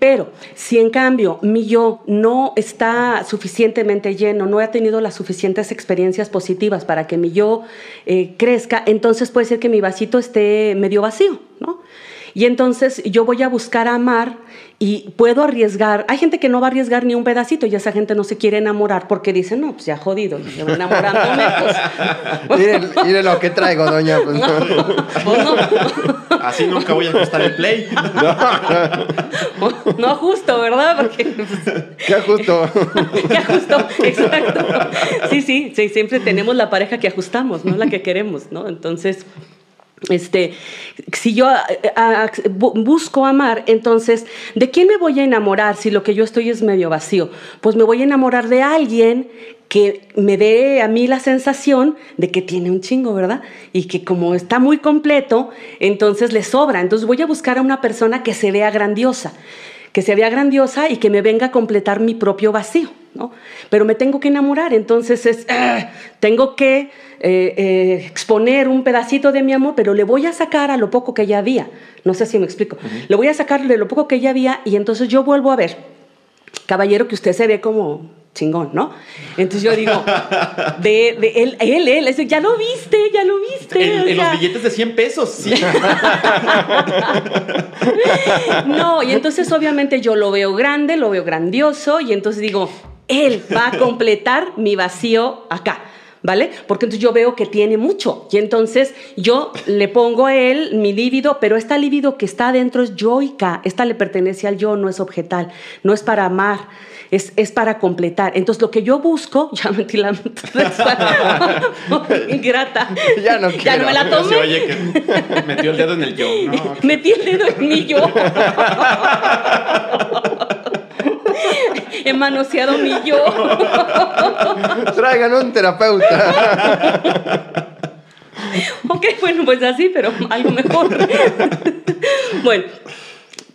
Pero si en cambio mi yo no está suficientemente lleno, no ha tenido las suficientes experiencias positivas para que mi yo eh, crezca, entonces puede ser que mi vasito esté medio vacío, ¿no? Y entonces yo voy a buscar amar y puedo arriesgar. Hay gente que no va a arriesgar ni un pedacito y esa gente no se quiere enamorar porque dice, no, pues ya jodido, yo enamorándome. Pues. [laughs] Miren, lo que traigo, doña. Pues no. [laughs] [laughs] Así nunca voy a ajustar el play. No, justo, ¿verdad? Porque, pues, ¿Qué ajusto? ¿Qué ajusto? Exacto. Sí, sí, sí, siempre tenemos la pareja que ajustamos, no la que queremos, ¿no? Entonces... Este, si yo busco amar, entonces, ¿de quién me voy a enamorar si lo que yo estoy es medio vacío? Pues me voy a enamorar de alguien que me dé a mí la sensación de que tiene un chingo, ¿verdad? Y que como está muy completo, entonces le sobra. Entonces voy a buscar a una persona que se vea grandiosa, que se vea grandiosa y que me venga a completar mi propio vacío, ¿no? Pero me tengo que enamorar, entonces es, ah, tengo que eh, eh, exponer un pedacito de mi amor, pero le voy a sacar a lo poco que ya había. No sé si me explico. Le voy a sacar de lo poco que ya había y entonces yo vuelvo a ver, caballero, que usted se ve como chingón, ¿no? Entonces yo digo, [laughs] de, él, él, él, ya lo viste, ya lo viste. En, los billetes de 100 pesos, sí. [laughs] no, y entonces obviamente yo lo veo grande, lo veo grandioso, y entonces digo, él va a completar mi vacío acá ¿vale? Porque entonces yo veo que tiene mucho y entonces yo le pongo a él mi líbido, pero esta líbido que está adentro es yoica, esta le pertenece al yo, no es objetal, no es para amar. Es, es para completar. Entonces, lo que yo busco, [laughs] ya metí la [laughs] ingrata. Ya no Ya no me la Sí, tomé. oye, que metió el dedo en el yo. No, [laughs] Metí el dedo en mi yo. [laughs] He manoseado mi yo. [laughs] Traigan un terapeuta. Ok, bueno, pues así, pero algo mejor. [laughs] bueno,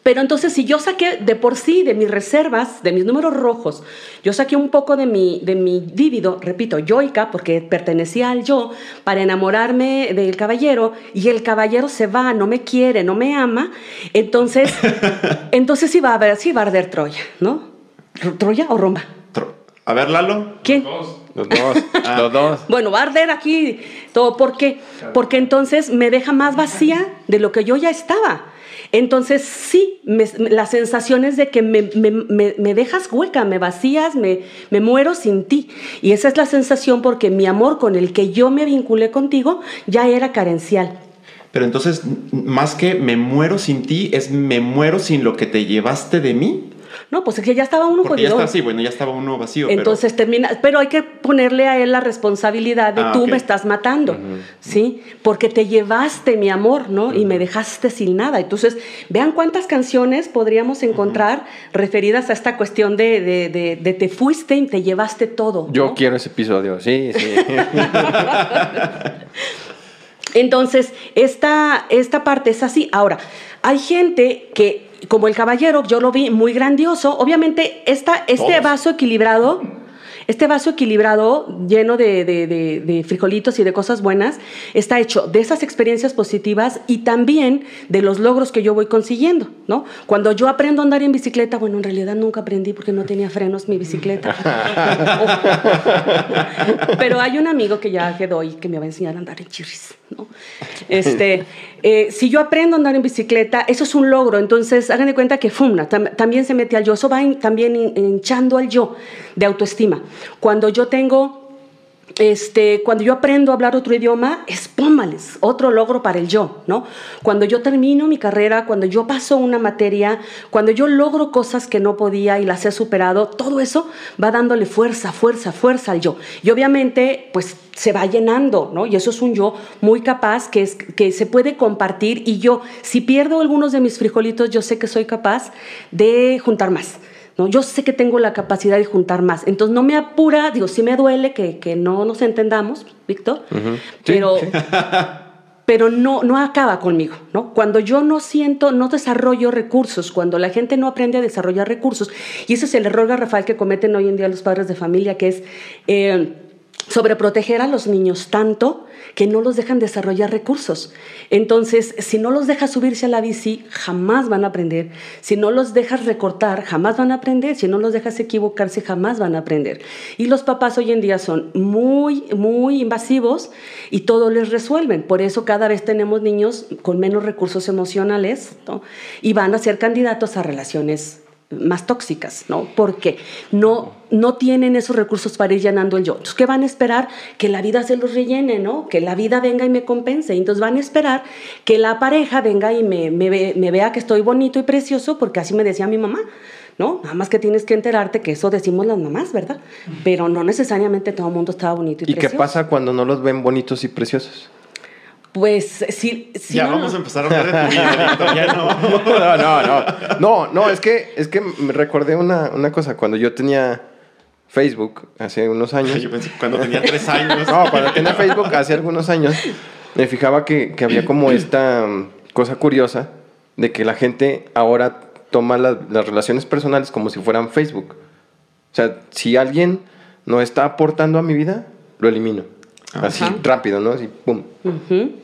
pero entonces si yo saqué de por sí, de mis reservas, de mis números rojos, yo saqué un poco de mi, de mi vívido, repito, yoica, porque pertenecía al yo, para enamorarme del caballero, y el caballero se va, no me quiere, no me ama, entonces, [laughs] entonces sí va a haber, sí va a arder Troya, ¿no? ¿Troya o Roma? Tro- A ver, Lalo. ¿Quién? Los dos, [laughs] los dos. Bueno, va a arder aquí todo. ¿Por qué? Porque entonces me deja más vacía de lo que yo ya estaba. Entonces, sí, me- la sensación es de que me, me- me- dejas hueca, me vacías, me, me muero sin ti. Y esa es la sensación porque mi amor con el que yo me vinculé contigo ya era carencial. Pero entonces, más que me muero sin ti, es me muero sin lo que te llevaste de mí. No, pues es que ya estaba uno Porque ya jodido. está así, bueno, ya estaba uno vacío. pero- Entonces termina, pero hay que ponerle a él la responsabilidad de Ah, tú me estás matando, ¿sí? Porque te llevaste mi amor, ¿no? Y me dejaste sin nada. Entonces, vean cuántas canciones podríamos encontrar referidas a esta cuestión de, de- de- de te fuiste y te llevaste todo. Yo ¿no? quiero ese episodio, sí, sí. [laughs] Entonces, esta, esta parte es así. Ahora, hay gente que, como el caballero, yo lo vi muy grandioso. Obviamente, esta, este Todos. vaso equilibrado, este vaso equilibrado, lleno de, de- de- de frijolitos y de cosas buenas, está hecho de esas experiencias positivas y también de los logros que yo voy consiguiendo, ¿no? Cuando yo aprendo a andar en bicicleta, bueno, en realidad nunca aprendí porque no tenía frenos mi bicicleta. [laughs] Pero hay un amigo que ya quedó y que me va a enseñar a andar en chirris, ¿no? Este, eh, si yo aprendo a andar en bicicleta, eso es un logro. Entonces, hagan de cuenta que fumna, tam- también se mete al yo. Eso va también hin- hinchando al yo de autoestima. Cuando yo tengo este, cuando yo aprendo a hablar otro idioma, es pómales, otro logro para el yo, ¿no? Cuando yo termino mi carrera, cuando yo paso una materia, cuando yo logro cosas que no podía y las he superado, todo eso va dándole fuerza, fuerza, fuerza al yo. Y obviamente, pues se va llenando, ¿no? Y eso es un yo muy capaz que, es, que se puede compartir y yo, si pierdo algunos de mis frijolitos, yo sé que soy capaz de juntar más. ¿No? Yo sé que tengo la capacidad de juntar más. Entonces no me apura, digo, sí me duele que, que no nos entendamos, Víctor, pero, [laughs] pero no, no acaba conmigo. ¿no? Cuando yo no siento, no desarrollo recursos, cuando la gente no aprende a desarrollar recursos, y ese es el error garrafal que cometen hoy en día los padres de familia, que es... eh, sobreproteger a los niños tanto que no los dejan desarrollar recursos. Entonces, si no los dejas subirse a la bici, jamás van a aprender. Si no los dejas recortar, jamás van a aprender. Si no los dejas equivocarse, jamás van a aprender. Y los papás hoy en día son muy, muy invasivos y todo les resuelven. Por eso cada vez tenemos niños con menos recursos emocionales ¿no? y van a ser candidatos a relaciones más tóxicas, ¿no? Porque no, no tienen esos recursos para ir llenando el yo. Entonces, ¿qué van a esperar? Que la vida se los rellene, ¿no? Que la vida venga y me compense. Entonces van a esperar que la pareja venga y me, me, ve- me vea que estoy bonito y precioso, porque así me decía mi mamá, ¿no? Nada más que tienes que enterarte que eso decimos las mamás, ¿verdad? Pero no necesariamente todo el mundo estaba bonito y, ¿Y qué precioso. pasa cuando no los ven bonitos y preciosos? Pues si, si ya no- vamos a empezar a hablar de tu vida, [laughs] ya no. [laughs] No, no, no. No, no, es que, es que me recordé una, una cosa. Cuando yo tenía Facebook hace unos años. Yo pensé que cuando tenía tres años. No, cuando tenía Facebook hace algunos años, me fijaba que, que había como esta mm, cosa curiosa de que la gente ahora toma la- las relaciones personales como si fueran Facebook. O sea, si alguien no está aportando a mi vida, lo elimino. Así rápido, ¿no? Así, pum.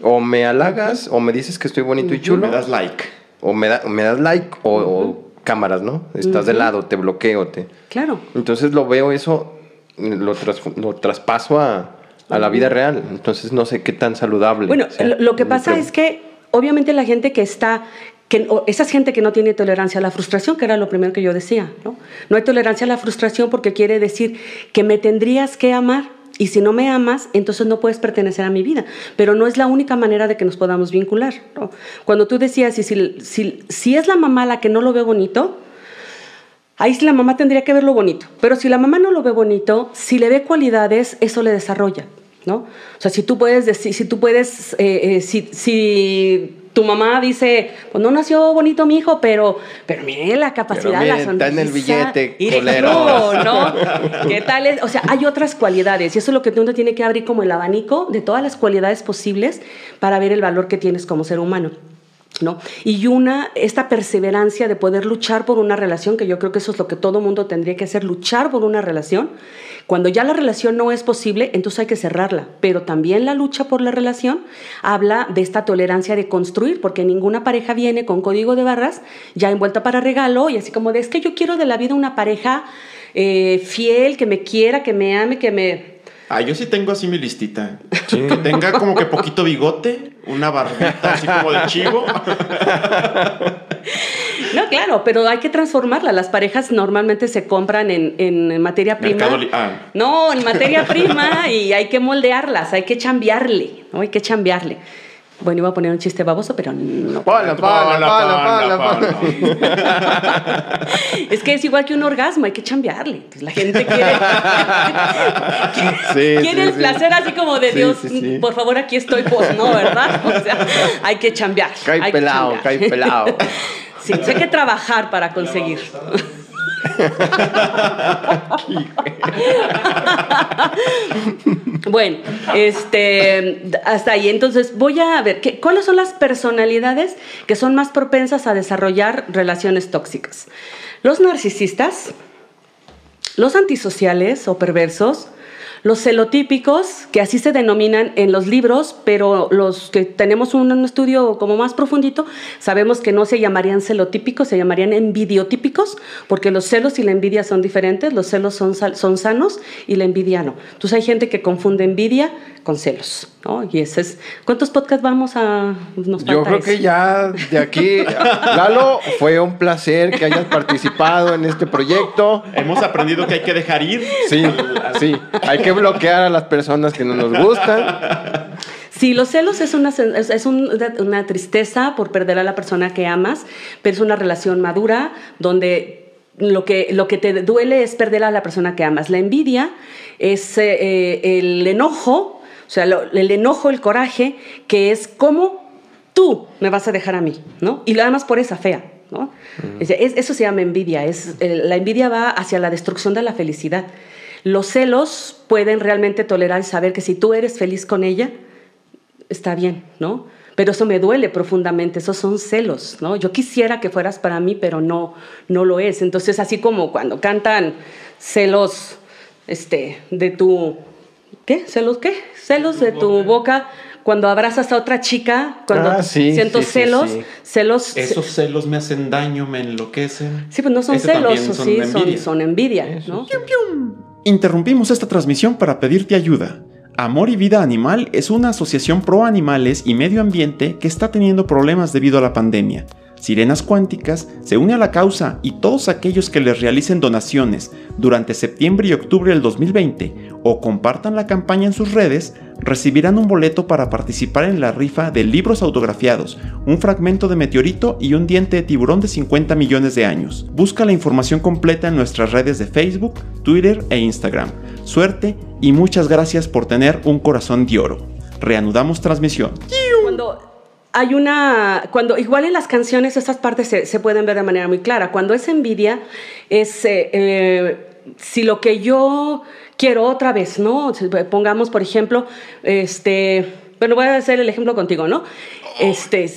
O me halagas, o me dices que estoy bonito y chulo, Me das like. o me, da- me das like, o, o cámaras, ¿no? Estás de lado, te bloqueo, te... Claro. Entonces lo veo eso, lo, tras- lo traspaso a, a la vida real. Entonces no sé qué tan saludable. Bueno, sea. lo, que pasa es que obviamente la gente que está, que, esa gente que no tiene tolerancia a la frustración, que era lo primero que yo decía, ¿no? No hay tolerancia a la frustración porque quiere decir que me tendrías que amar y si no me amas, entonces no puedes pertenecer a mi vida. Pero no es la única manera de que nos podamos vincular. Cuando tú decías, si, es la mamá la que no lo ve bonito, Ahí la mamá tendría que verlo bonito, pero si la mamá no lo ve bonito, si le ve cualidades, eso le desarrolla, ¿no? O sea, si tú puedes decir, si tú puedes, eh, eh, si tu mamá dice, pues no nació bonito mi hijo, pero, pero mire la capacidad, Pero la sonrisa. está en el billete, culero. ¿no? ¿Qué tal es? O sea, hay otras cualidades y eso es lo que uno tiene que abrir como el abanico de todas las cualidades posibles para ver el valor que tienes como ser humano. ¿No? Y una, esta perseverancia de poder luchar por una relación, que yo creo que eso es lo que todo mundo tendría que hacer, luchar por una relación. Cuando ya la relación no es posible, entonces hay que cerrarla. Pero también la lucha por la relación habla de esta tolerancia de construir, porque ninguna pareja viene con código de barras ya envuelta para regalo y así como de, es que yo quiero de la vida una pareja eh, fiel, que me quiera, que me ame, que me... Ah, yo sí tengo así mi listita. Que tenga como que poquito bigote, una barbita así como de chivo. No, claro, pero hay que transformarla. Las parejas normalmente se compran en, en materia prima. Ah. No, en materia prima y hay que moldearlas, hay que chambearle, ¿no? Hay que chambearle. Bueno, iba a poner un chiste baboso, pero no. Ponla, ponla, ponla. Es que es igual que un orgasmo, hay que chambearle. Pues la gente quiere, Sí, quiere sí, el sí. placer así como de Sí, Dios, sí, sí. por favor, aquí estoy, pues no, ¿verdad? O sea, [laughs] hay que chambear. Cae hay que pelado, cae pelado. [laughs] Sí, hay que trabajar para conseguir. [laughs] bueno, este, hasta ahí. Entonces, voy a ver, ¿qué, ¿cuáles son las personalidades que son más propensas a desarrollar relaciones tóxicas? Los narcisistas, los antisociales o perversos, los celotípicos, que así se denominan en los libros, pero los que tenemos un, estudio como más profundito, sabemos que no se llamarían celotípicos, se llamarían envidiotípicos, porque los celos y la envidia son diferentes, los celos son, son sanos y la envidia no. Entonces hay gente que confunde envidia con celos, ¿no? Y ese es... ¿Cuántos podcasts vamos a...? Nos Yo creo eso? que ya de aquí, [laughs] Lalo, fue un placer que hayas participado en este proyecto. Hemos aprendido que hay que dejar ir. Sí, sí, hay que bloquear a las personas que no nos gustan. Sí, los celos es, una, sen- es, es un- una tristeza por perder a la persona que amas, pero es una relación madura donde lo que, lo que te duele es perder a la persona que amas. La envidia es eh, eh, el enojo, sea, lo- el enojo, el coraje, que es cómo tú me vas a dejar a mí, ¿no? Y además por esa fea, ¿no? Es- es- eso se llama envidia. Es, la envidia va hacia la destrucción de la felicidad. Los celos pueden realmente tolerar y saber que si tú eres feliz con ella, está bien, ¿no? Pero eso me duele profundamente, esos son celos, ¿no? Yo quisiera que fueras para mí, pero no, no lo es. Entonces, así como cuando cantan celos este, de tu... ¿Qué? ¿Celos qué? Celos de tu boca. Cuando abrazas a otra chica, cuando Ah, sí, siento sí, celos, sí. celos... Esos celos me hacen daño, me enloquecen. Sí, pues no son Ese celos, son sí, envidia. son, son envidia, ¿no? Interrumpimos esta transmisión para pedirte ayuda. Amor y Vida Animal es una asociación pro animales y medio ambiente que está teniendo problemas debido a la pandemia. Sirenas Cuánticas se une a la causa y todos aquellos que les realicen donaciones durante septiembre y octubre del 2020 o compartan la campaña en sus redes recibirán un boleto para participar en la rifa de libros autografiados, un fragmento de meteorito y un diente de tiburón de 50 millones de años. Busca la información completa en nuestras redes de Facebook, Twitter e Instagram. Suerte y muchas gracias por tener un corazón de oro. Reanudamos transmisión. Cuando hay una, cuando igual en las canciones estas partes se, se pueden ver de manera muy clara. Cuando es envidia, es eh, eh, si lo que yo quiero otra vez, ¿no? Si Pongamos, por ejemplo, este, bueno, voy a hacer el ejemplo contigo, ¿no? Este,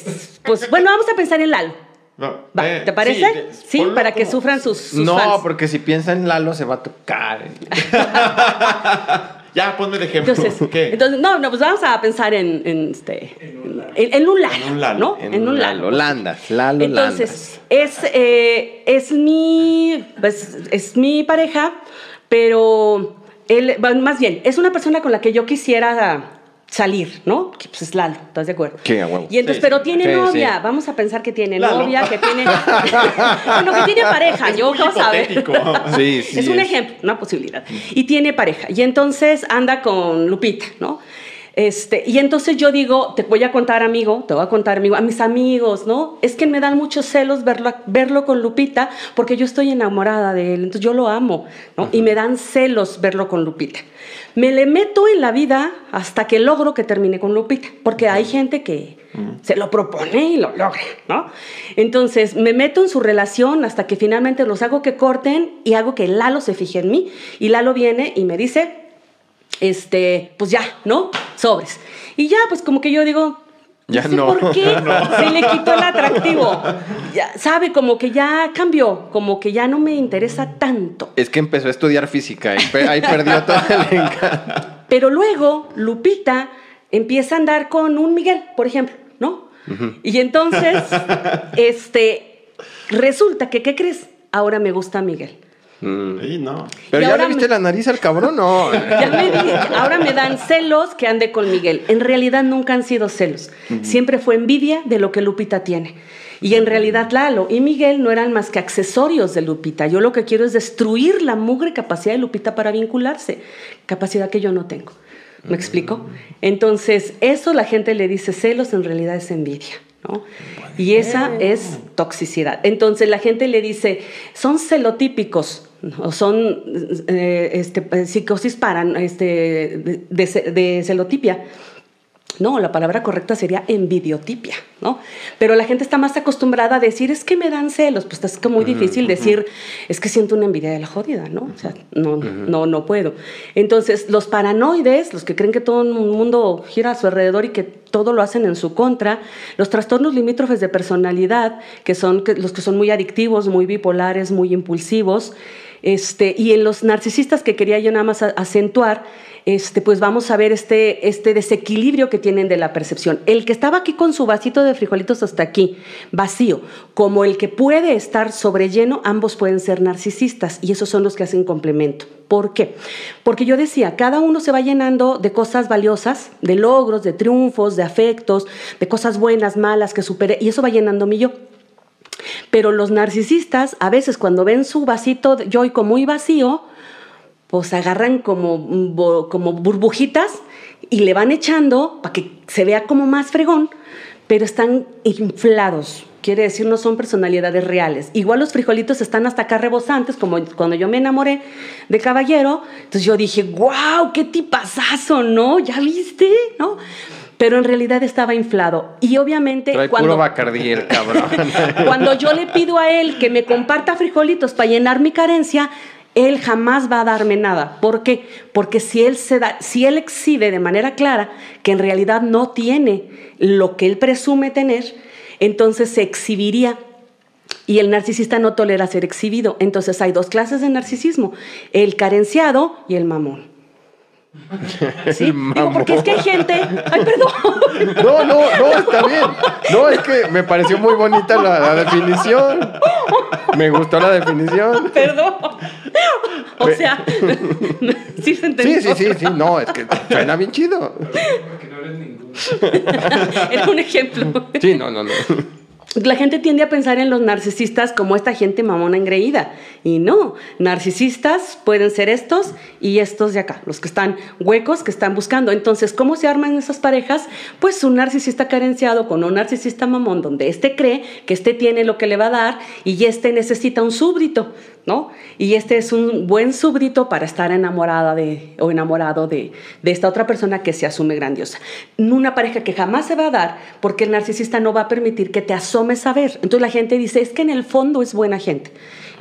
pues bueno, vamos a pensar en Lalo. Va, Eh, ¿Te parece? Sí, para que sufran sus, sus No, fans. porque si piensa en Lalo se va a tocar. [laughs] [laughs] Ya, ponme de ejemplo. Entonces, [laughs] ¿Qué? entonces, no, no, pues vamos a pensar en, en, este, en, en un Lalo, En un Lalo. ¿no? En, un Lalo Landas, Lalo Entonces, es, eh, es, mi, pues, es mi pareja, pero él, bueno, más bien, es una persona con la que yo quisiera salir, ¿no? Que pues es Lalo, ¿estás de acuerdo? A huevo. Y entonces, Sí, pero tiene Sí, novia, sí. vamos a pensar que tiene Lalo. novia, que tiene. [laughs] bueno, que tiene pareja, yo muy vamos a ver. hipotético. Sí, sí. es un ejemplo, una posibilidad. Y tiene pareja. Y entonces anda con Lupita, ¿no? Este, y entonces yo digo, te voy a contar, amigo, te voy a contar, amigo, a mis amigos, ¿no? Es que me dan muchos celos verlo, verlo con Lupita porque yo estoy enamorada de él, entonces yo lo amo, ¿no? Y me dan celos verlo con Lupita. Me le meto en la vida hasta que logro que termine con Lupita, porque hay gente que se lo propone y lo logra, ¿no? Entonces me meto en su relación hasta que finalmente los hago que corten y hago que Lalo se fije en mí. Y Lalo viene y me dice, este, pues ya, ¿no? Sobres. Y ya, pues como que yo digo, Ya sé no. por qué [laughs] [laughs] se le quitó el atractivo. Ya, sabe, como que ya cambió, como que ya no me interesa tanto. Es que empezó a estudiar física y ahí perdió [laughs] todo el encanto. Pero luego Lupita empieza a andar con un Miguel, por ejemplo, ¿no? Y entonces, este, resulta que, ¿qué crees? Ahora me gusta Miguel. Mm. Sí, no. Pero Y ya ahora le viste me- la nariz al cabrón, no. [laughs] Ya me di- ahora me dan celos que ande con Miguel. En realidad nunca han sido celos. Siempre fue envidia de lo que Lupita tiene. Y en realidad Lalo y Miguel no eran más que accesorios de Lupita. Yo lo que quiero es destruir la mugre capacidad de Lupita para vincularse. Capacidad que yo no tengo. ¿Me explico? Entonces, eso la gente le dice celos, en realidad es envidia. ¿no? Y esa es toxicidad. Entonces la gente le dice, son celotípicos, o son eh, este, psicosis para, este, de, de- de celotipia. No, la palabra correcta sería envidiotipia, ¿no? Pero la gente está más acostumbrada a decir, es que me dan celos, pues es que muy difícil decir, es que siento una envidia de la jodida, ¿no? O sea, no, no, no puedo. Entonces, los paranoides, los que creen que todo el mundo gira a su alrededor y que todo lo hacen en su contra, los trastornos limítrofes de personalidad, que son los que son muy adictivos, muy bipolares, muy impulsivos, este, y en los narcisistas que quería yo nada más acentuar, este, pues vamos a ver este, este desequilibrio que tienen de la percepción. El que estaba aquí con su vasito de frijolitos hasta aquí, vacío, como el que puede estar sobre lleno, ambos pueden ser narcisistas y esos son los que hacen complemento. ¿Por qué? Porque yo decía, cada uno se va llenando de cosas valiosas, de logros, de triunfos, de afectos, de cosas buenas, malas que supere, y eso va llenando mi yo. Pero los narcisistas, a veces cuando ven su vasito yoico muy vacío, pues agarran como, como burbujitas y le van echando para que se vea como más fregón, pero están inflados. Quiere decir, no son personalidades reales. Igual los frijolitos están hasta acá rebosantes, como cuando yo me enamoré de Caballero. Entonces yo dije, wow, qué tipazazo, ¿no? ¿Ya viste? ¿No? Pero en realidad estaba inflado. Y obviamente Trae cuando... puro Bacardí el cabrón. [laughs] Cuando yo le pido a él que me comparta frijolitos para llenar mi carencia, él jamás va a darme nada. ¿Por qué? Porque si él, se da, si él exhibe de manera clara que en realidad no tiene lo que él presume tener, entonces se exhibiría. Y el narcisista no tolera ser exhibido. Entonces hay dos clases de narcisismo, el carenciado y el mamón. [laughs] ¿Sí? [laughs] Digo, porque es que hay gente... Ay, perdón. [laughs] No, no, no, está bien. No, es que me pareció muy bonita la, la definición. Me gustó la definición. Perdón. O sea, sí se entendió. Sí, sí, sí, sí, no, es que suena bien chido. Era un ejemplo. Sí, no, no, no. La gente tiende a pensar en los narcisistas como esta gente mamona engreída. Y no, narcisistas pueden ser estos y estos de acá, los que están huecos, que están buscando. Entonces, ¿cómo se arman esas parejas? Pues un narcisista carenciado con un narcisista mamón, donde este cree que este tiene lo que le va a dar y este necesita un súbdito, ¿no? Y este es un buen súbdito para estar enamorada de, o enamorado de, esta otra persona que se asume grandiosa. Una pareja que jamás se va a dar porque el narcisista no va a permitir que te asomes a ver. Entonces la gente dice, es que en el fondo es buena gente.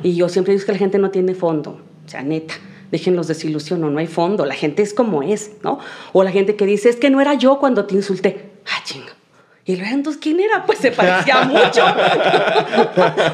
Y yo siempre digo que la gente no tiene fondo, o sea, neta. Déjenlos desilusiono, no hay fondo, la gente es como es, ¿no? O la gente que dice, es que no era yo cuando te insulté. Ah, chinga. Y luego, entonces, ¿quién era? Pues se parecía [laughs] mucho.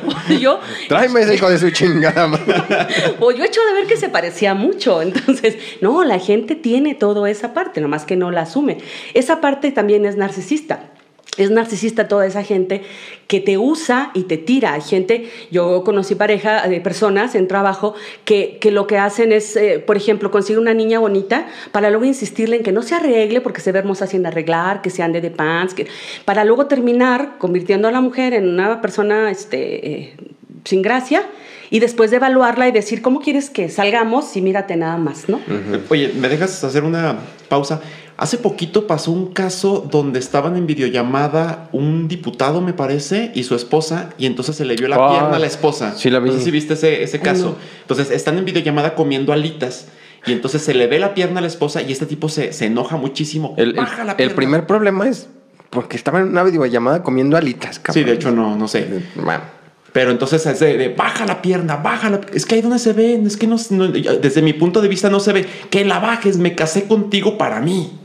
o [laughs] yo, Tráeme ese hijo de su chingada [laughs] o yo hecho de ver que se parecía mucho. Entonces, no, la gente tiene toda esa parte, nomás que no la asume. Esa parte también es narcisista. Es narcisista toda esa gente que te usa y te tira. Hay gente, yo conocí pareja de personas en trabajo que, que lo que hacen es, eh, por ejemplo, conseguir una niña bonita para luego insistirle en que no se arregle porque se ve hermosa sin arreglar, que se ande de pants, que, para luego terminar convirtiendo a la mujer en una persona este, eh, sin gracia y después de evaluarla y decir, ¿cómo quieres que salgamos? Y mírate nada más, ¿no? Oye, ¿me dejas hacer una pausa? Hace poquito pasó un caso donde estaban en videollamada un diputado, me parece, y su esposa, y entonces se le vio la Ah, pierna a la esposa. sí la vi. No sé si viste ese, ese caso. Entonces están en videollamada comiendo alitas. Y entonces se le ve la pierna a la esposa y este tipo se, se enoja muchísimo. El, el- Baja la el pierna. primer problema es porque estaba en una videollamada comiendo alitas, cabrón. Sí, de hecho no, no sé. Bueno, Pero entonces es de, de, baja la pierna, baja la... Es que ahí donde se ve, es que no, no- desde mi punto de vista no se ve. Que la bajes, me casé contigo para mí.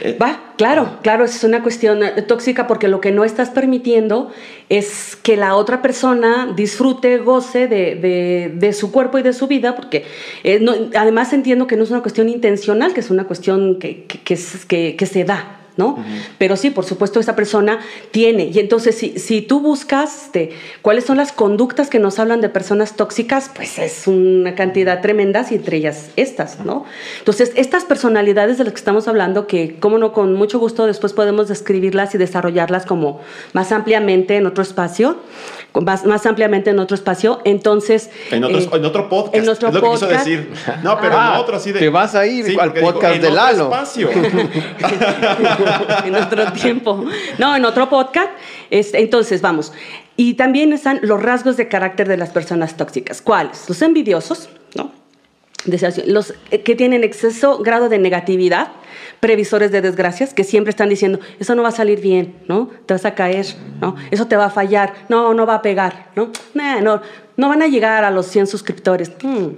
Eh, Va, claro, claro, es una cuestión eh, tóxica porque lo que no estás permitiendo es que la otra persona disfrute, goce de, de- de su cuerpo y de su vida, porque eh, no- además entiendo que no es una cuestión intencional, que es una cuestión que, que- que- que se da. ¿No? Pero sí, por supuesto, esa persona tiene. Y entonces, si, si tú buscas este, cuáles son las conductas que nos hablan de personas tóxicas, pues es una cantidad tremenda, y entre ellas estas, ¿no? Entonces, estas personalidades de las que estamos hablando, que, como no, con mucho gusto después podemos describirlas y desarrollarlas como más ampliamente en otro espacio, más, más ampliamente en otro espacio, entonces... En otro, eh, en otro podcast. en otro es lo que quiso podcast. decir. No, pero Ah, en otro así de. te vas a ir al podcast en de otro Lalo. espacio. [laughs] [laughs] [laughs] en otro tiempo. No, en otro podcast. Este, entonces, vamos. Y también están los rasgos de carácter de las personas tóxicas. ¿Cuáles? Los envidiosos, ¿no? Los que tienen exceso grado de negatividad, previsores de desgracias, que siempre están diciendo, eso no va a salir bien, ¿no? Te vas a caer, ¿no? Eso te va a fallar, no, no va a pegar, ¿no? Nah, no, no van a llegar a los 100 suscriptores. Mm,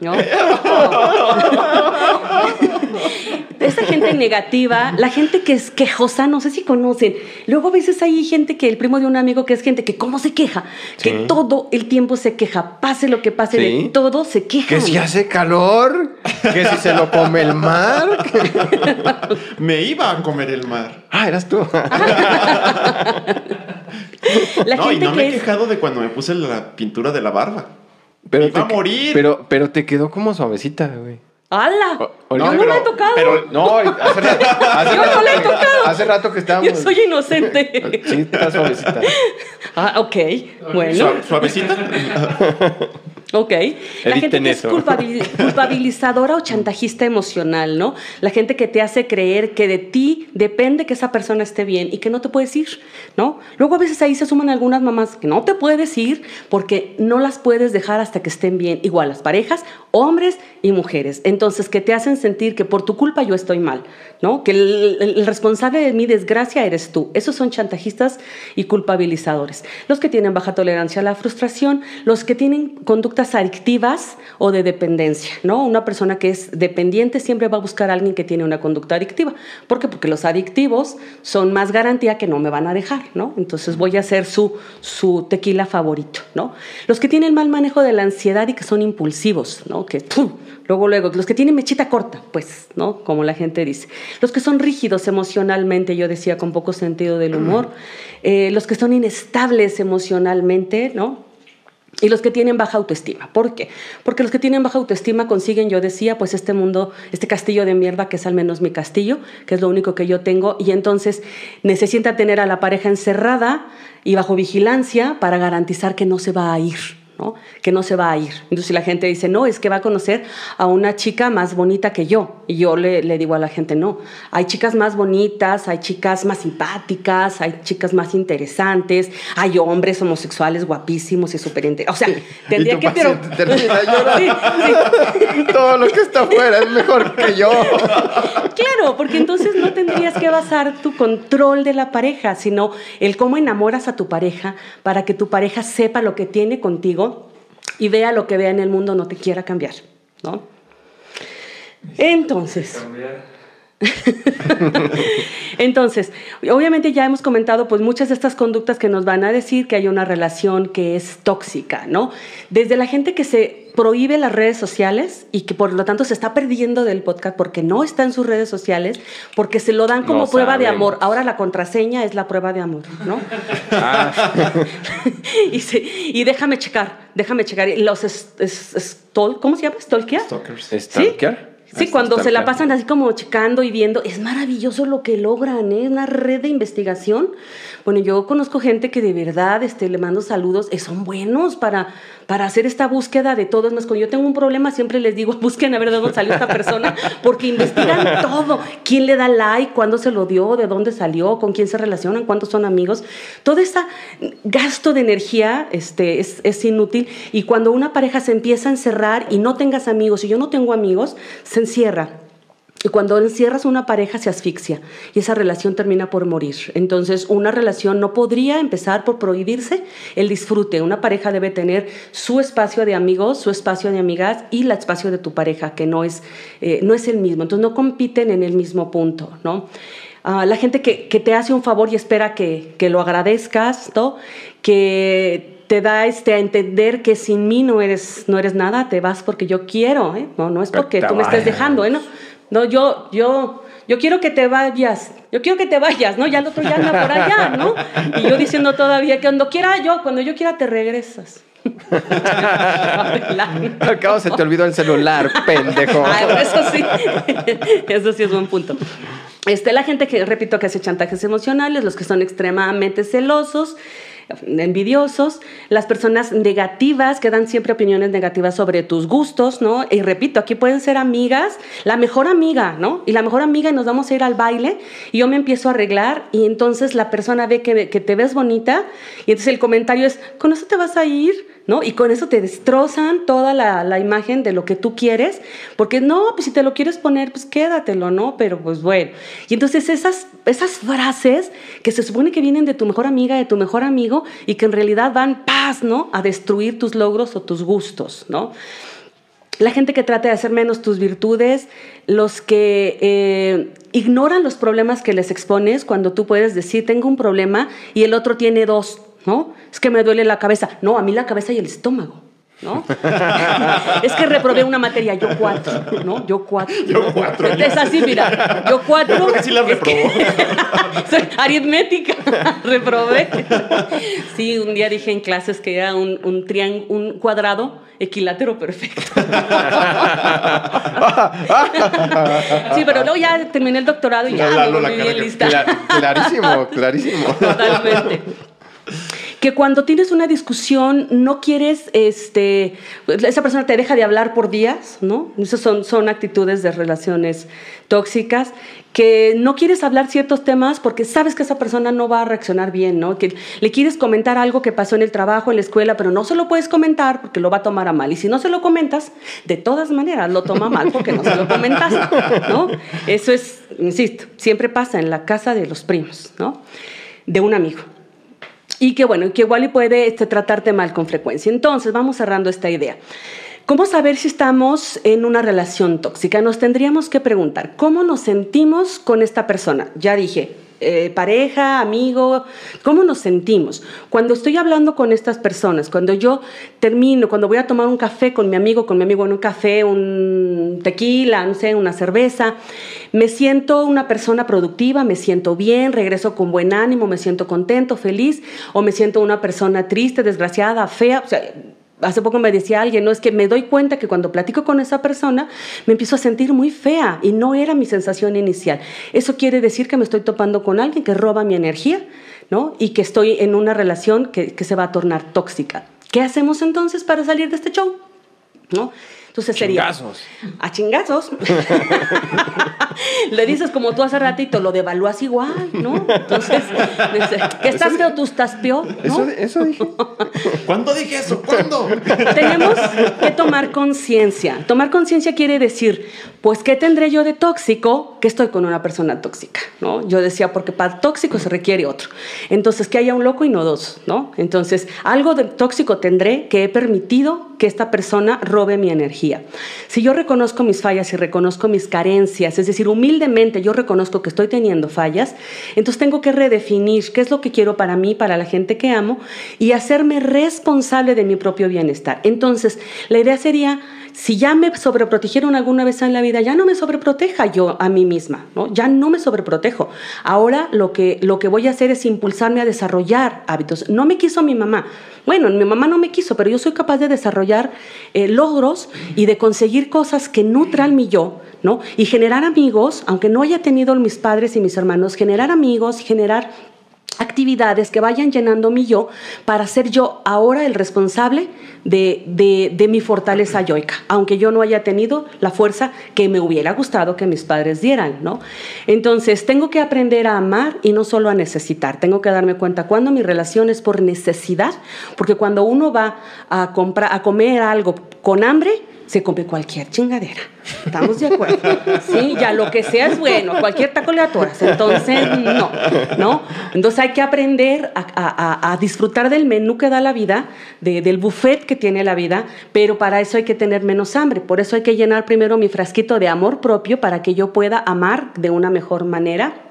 ¿no? [laughs] [laughs] Esa gente negativa, la gente que es quejosa, no sé si conocen. Luego a veces hay gente que, el primo de un amigo que es gente que cómo se queja, que Sí. todo el tiempo se queja, pase lo que pase, Sí. de todo se queja. que si hace calor, que si se lo come el mar. que- [laughs] Me iba a comer el mar. Ah, eras tú. La no, y gente no que me he es- quejado de cuando me puse la pintura de la barba. Pero Iba a morir. Pero, pero te quedó como suavecita, güey. ¡Hala! O- Yo no, no, pero- me he tocado. Pero no, hace rato, hace [laughs] Yo no le he que- tocado. Hace rato que estábamos. Yo soy inocente. Sí, está suavecita. [laughs] ah, ok. Bueno. Suave- Suavecita. [laughs] Ok. La Editen gente que es culpabil- [laughs] culpabilizadora o chantajista emocional, ¿no? La gente que te hace creer que de ti depende que esa persona esté bien y que no te puedes ir, ¿no? Luego a veces ahí se suman algunas mamás que no te puedes ir porque no las puedes dejar hasta que estén bien. Igual las parejas, hombres y mujeres. Entonces, que te hacen sentir que por tu culpa yo estoy mal, ¿no? Que el, el- el responsable de mi desgracia eres tú. Esos son chantajistas y culpabilizadores. Los que tienen baja tolerancia a la frustración, los que tienen conductas adictivas o de dependencia, ¿no? Una persona que es dependiente siempre va a buscar a alguien que tiene una conducta adictiva. ¿Por qué? Porque los adictivos son más garantía que no me van a dejar, ¿no? Entonces voy a ser su, su tequila favorito, ¿no? Los que tienen mal manejo de la ansiedad y que son impulsivos, ¿no? Que ¡pum! luego, luego, los que tienen mechita corta, pues, ¿no? Como la gente dice. Los que son rígidos emocionalmente, yo decía, con poco sentido del humor. Eh, los que son inestables emocionalmente, ¿no? Y los que tienen baja autoestima. ¿Por qué? Porque los que tienen baja autoestima consiguen, yo decía, pues este mundo, este castillo de mierda que es al menos mi castillo, que es lo único que yo tengo, y entonces necesita tener a la pareja encerrada y bajo vigilancia para garantizar que no se va a ir. ¿No? que no se va a ir. Entonces la gente dice, no, es que va a conocer a una chica más bonita que yo. Y yo le, le digo a la gente, no, hay chicas más bonitas, hay chicas más simpáticas, hay chicas más interesantes, hay hombres homosexuales guapísimos y súper interesantes. O sea, tendría que... Pero... [laughs] Sí, sí. [laughs] Todo lo que está afuera es mejor que yo. [laughs] Claro, porque entonces no tendrías que basar tu control de la pareja, sino el cómo enamoras a tu pareja para que tu pareja sepa lo que tiene contigo y vea lo que vea en el mundo, no te quiera cambiar, ¿no? Entonces, [laughs] entonces, obviamente ya hemos comentado pues muchas de estas conductas que nos van a decir que hay una relación que es tóxica, ¿no? Desde la gente que se prohíbe las redes sociales y que por lo tanto se está perdiendo del podcast porque no está en sus redes sociales, porque se lo dan como No prueba de amor. Ahora la contraseña es la prueba de amor, ¿no? Ah, [laughs] y, se- y déjame checar, déjame checar. Y Los es- ¿cómo se llama? Stalkers. ¿Stalker? Sí, cuando se la pasan así como checando y viendo, es maravilloso lo que logran, ¿eh? Una red de investigación. Bueno, yo conozco gente que de verdad este, le mando saludos, eh, son buenos para, para hacer esta búsqueda de todo. Es más, cuando yo tengo un problema, siempre les digo, [laughs] busquen a ver de dónde salió esta persona, porque investigan [laughs] todo. ¿Quién le da like? ¿Cuándo se lo dio? ¿De dónde salió? ¿Con quién se relacionan? ¿Cuántos son amigos? Todo ese gasto de energía este, es, es inútil. Y cuando una pareja se empieza a encerrar y no tengas amigos, y yo no tengo amigos, se encierra. Y cuando encierras una pareja se asfixia y esa relación termina por morir. Entonces, una relación no podría empezar por prohibirse el disfrute. Una pareja debe tener su espacio de amigos, su espacio de amigas y el espacio de tu pareja, que no es, eh, no es el mismo. Entonces, no compiten en el mismo punto, ¿no? Ah, la gente que, que te hace un favor y espera que, que lo agradezcas, ¿no? Que te da este, a entender que sin mí no eres, no eres nada, te vas porque yo quiero, ¿eh? No, no es Que porque tú me estés dejando, ¿eh? No, no, yo, yo, yo quiero que te vayas, yo quiero que te vayas, ¿no? Ya el otro ya anda por allá, ¿no? Y yo diciendo todavía que cuando quiera yo, cuando yo quiera te regresas. [laughs] Al cabo se te olvidó el celular, pendejo. Ay, eso sí, [laughs] eso sí es buen punto. Este, la gente que, repito, que hace chantajes emocionales, los que son extremadamente celosos, envidiosos, las personas negativas que dan siempre opiniones negativas sobre tus gustos, ¿no? Y repito, aquí pueden ser amigas, la mejor amiga, ¿no? Y la mejor amiga y nos vamos a ir al baile y yo me empiezo a arreglar y entonces la persona ve que, te ves bonita y entonces el comentario es, ¿con eso te vas a ir? ¿No? Y con eso te destrozan toda la, imagen de lo que tú quieres, porque no, pues si te lo quieres poner, pues quédatelo, ¿no? Pero pues bueno. Y entonces esas, esas frases que se supone que vienen de tu mejor amiga, de tu mejor amigo, y que en realidad van paz, ¿no? A destruir tus logros o tus gustos, ¿no? La gente que trata de hacer menos tus virtudes, los que eh, ignoran los problemas que les expones cuando tú puedes decir, tengo un problema y el otro tiene dos, ¿no? Es que me duele la cabeza. No, a mí la cabeza y el estómago. ¿No? [laughs] es que reprobé una materia, yo cuatro, ¿no? Yo cuatro. Yo cuatro. Es así, mira, yo cuatro. Yo creo que sí la que- reprobó. [laughs] Aritmética, [laughs] reprobé. Sí, un día dije en clases que era un, un, trián- un cuadrado equilátero perfecto. Sí, pero luego ya terminé el doctorado y ya me volví bien lista. Cla- clarísimo, clarísimo. Totalmente. Que cuando tienes una discusión no quieres, este, esa persona te deja de hablar por días, ¿no? Esas son, son actitudes de relaciones tóxicas, que no quieres hablar ciertos temas porque sabes que esa persona no va a reaccionar bien, ¿no? Que le quieres comentar algo que pasó en el trabajo, en la escuela, pero no se lo puedes comentar porque lo va a tomar a mal. Y si no se lo comentas, de todas maneras lo toma mal porque no se lo comentaste, ¿no? Eso es, insisto, siempre pasa en la casa de los primos, ¿no? De un amigo. Y que bueno, que igual y puede este, tratarte mal con frecuencia. Entonces, vamos cerrando esta idea. ¿Cómo saber si estamos en una relación tóxica? Nos tendríamos que preguntar, ¿cómo nos sentimos con esta persona? Ya dije, eh, pareja, amigo, ¿cómo nos sentimos? Cuando estoy hablando con estas personas, cuando yo termino, cuando voy a tomar un café con mi amigo, con mi amigo en un café, un tequila, no sé, una cerveza, me siento una persona productiva, me siento bien, regreso con buen ánimo, me siento contento, feliz, o me siento una persona triste, desgraciada, fea, o sea, Hace poco me decía alguien, no es que me doy cuenta que cuando platico con esa persona me empiezo a sentir muy fea y no era mi sensación inicial. Eso quiere decir que me estoy topando con alguien que roba mi energía, ¿no? Y que estoy en una relación que, que se va a tornar tóxica. ¿Qué hacemos entonces para salir de este show? ¿No? Entonces sería Chingazos. a chingazos. [laughs] Le dices como tú hace ratito, lo devalúas igual, ¿no? Entonces, dice, que estás feo, tú estás peor, ¿no? Eso, eso dije. [laughs] ¿Cuándo dije eso? ¿Cuándo? Tenemos que tomar conciencia. Tomar conciencia quiere decir, pues, ¿qué tendré yo de tóxico que estoy con una persona tóxica? ¿no? Yo decía, porque para tóxico se requiere otro. Entonces, que haya un loco y no dos, ¿no? Entonces, algo de tóxico tendré que he permitido que esta persona robe mi energía. Si yo reconozco mis fallas y reconozco mis carencias, es decir, humildemente yo reconozco que estoy teniendo fallas, entonces tengo que redefinir qué es lo que quiero para mí, para la gente que amo y hacerme responsable de mi propio bienestar. Entonces, la idea sería si ya me sobreprotegieron alguna vez en la vida, ya no me sobreproteja yo a mí misma, ¿no? Ya no me sobreprotejo. Ahora lo que, lo que voy a hacer es impulsarme a desarrollar hábitos. No me quiso mi mamá. Bueno, mi mamá no me quiso, pero yo soy capaz de desarrollar eh, logros y de conseguir cosas que nutran mi yo, ¿no? Y generar amigos, aunque no haya tenido mis padres y mis hermanos, generar amigos, generar actividades que vayan llenando mi yo para ser yo ahora el responsable de, de, mi fortaleza yoica, aunque yo no haya tenido la fuerza que me hubiera gustado que mis padres dieran, ¿no? Entonces, tengo que aprender a amar y no solo a necesitar. Tengo que darme cuenta cuando mi relación es por necesidad, porque cuando uno va a, comprar, a comer algo con hambre, se come cualquier chingadera. ¿Estamos de acuerdo? Sí, ya lo que sea es bueno, cualquier taco le atoras. Entonces, no, ¿no? Entonces hay que aprender a, disfrutar del menú que da la vida, del buffet que tiene la vida, pero para eso hay que tener menos hambre. Por eso hay que llenar primero mi frasquito de amor propio para que yo pueda amar de una mejor manera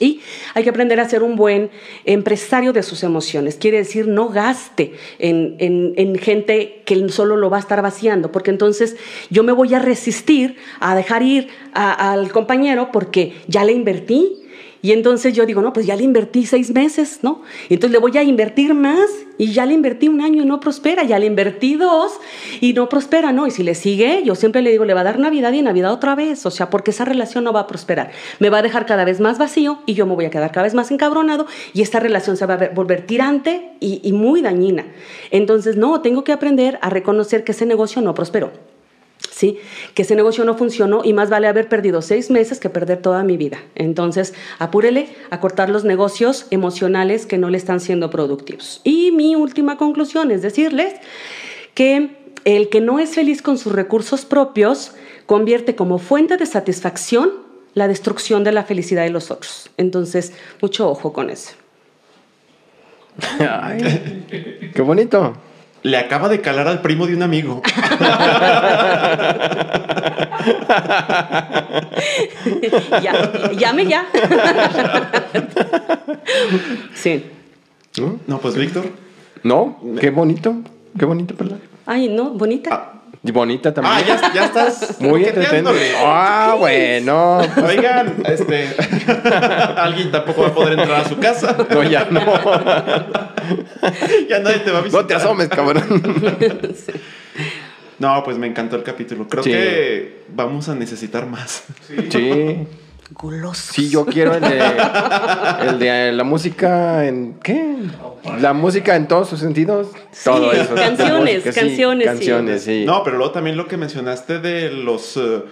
y hay que aprender a ser un buen empresario de sus emociones. Quiere decir, no gaste en, gente que solo lo va a estar vaciando, porque entonces yo me voy a resistir a dejar ir al compañero porque ya le invertí, y entonces yo digo, no, pues ya le invertí seis meses, ¿no? Y entonces le voy a invertir más y ya le invertí un año y no prospera, ya le invertí dos y no prospera, ¿no? Y si le sigue, yo siempre le digo, le va a dar Navidad y Navidad otra vez, o sea, porque esa relación no va a prosperar. Me va a dejar cada vez más vacío y yo me voy a quedar cada vez más encabronado y esta relación se va a volver tirante y, y muy dañina. Entonces, no, tengo que aprender a reconocer que ese negocio no prosperó. ¿Sí? Que ese negocio no funcionó y más vale haber perdido seis meses que perder toda mi vida. Entonces, apúrele a cortar los negocios emocionales que no le están siendo productivos. Y mi última conclusión es decirles que el que no es feliz con sus recursos propios convierte como fuente de satisfacción la destrucción de la felicidad de los otros. Entonces, mucho ojo con eso. [laughs] qué bonito le acaba de calar al primo de un amigo. [laughs] ya, llame ya. sí. ¿No? pues Víctor. No, qué bonito, qué bonito, ¿verdad? Ay, no, bonita. Ah, bonita también. Ah, ya, ya estás. Muy entretenido. Ah, bueno. Oigan, este. [laughs] alguien tampoco va a poder entrar a su casa. No, ya no. [laughs] ya nadie te va a visitar. No te asomes, cabrón. [laughs] No, pues me encantó el capítulo. Creo que vamos a necesitar más. Sí. Sí, yo quiero el de, el de la música en. ¿Qué? La música en todos sus sentidos. todo eso. Canciones, canciones. canciones, sí. No, pero luego también lo que mencionaste de los. Eh,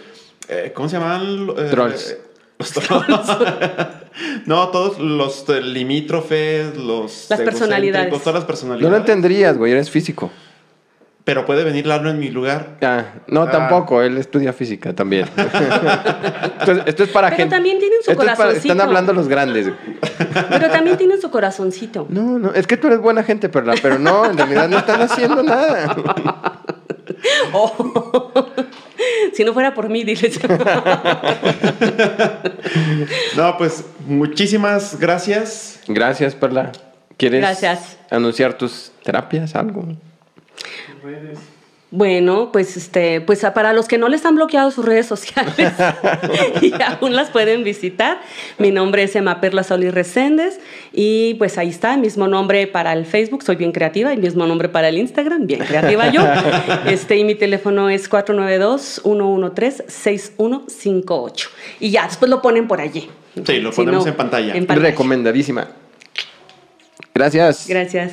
eh, ¿Cómo se llaman? Eh, trolls. [laughs] Los trolls. [laughs] no, todos los limítrofes, los. Las personalidades. Todas las personalidades. No lo entenderías, güey, eres físico. Pero puede venir Lalo en mi lugar. Ah, no, ah. tampoco. Él estudia física también. [laughs] esto es para Pero gente. también tienen su corazoncito. están hablando los grandes. Pero también tienen su corazoncito. No, no. Es que tú eres buena gente, Perla. Pero no, en realidad no están haciendo nada. [laughs] Oh. Si no fuera por mí, diles. [laughs] no, pues muchísimas gracias. Gracias, Perla. ¿Quieres anunciar tus terapias, algo? Bueno, pues este, pues para los que no les han bloqueado sus redes sociales [laughs] [laughs] y aún las pueden visitar, mi nombre es Emma Perla Solís Reséndez y pues ahí está, mismo nombre para el Facebook, soy bien creativa, y mismo nombre para el Instagram, bien creativa yo. [laughs] Este, y mi teléfono es 492-113-6158. Y ya, después lo ponen por allí. Sí, lo ponemos en, pantalla. en pantalla. Recomendadísima. Gracias. Gracias.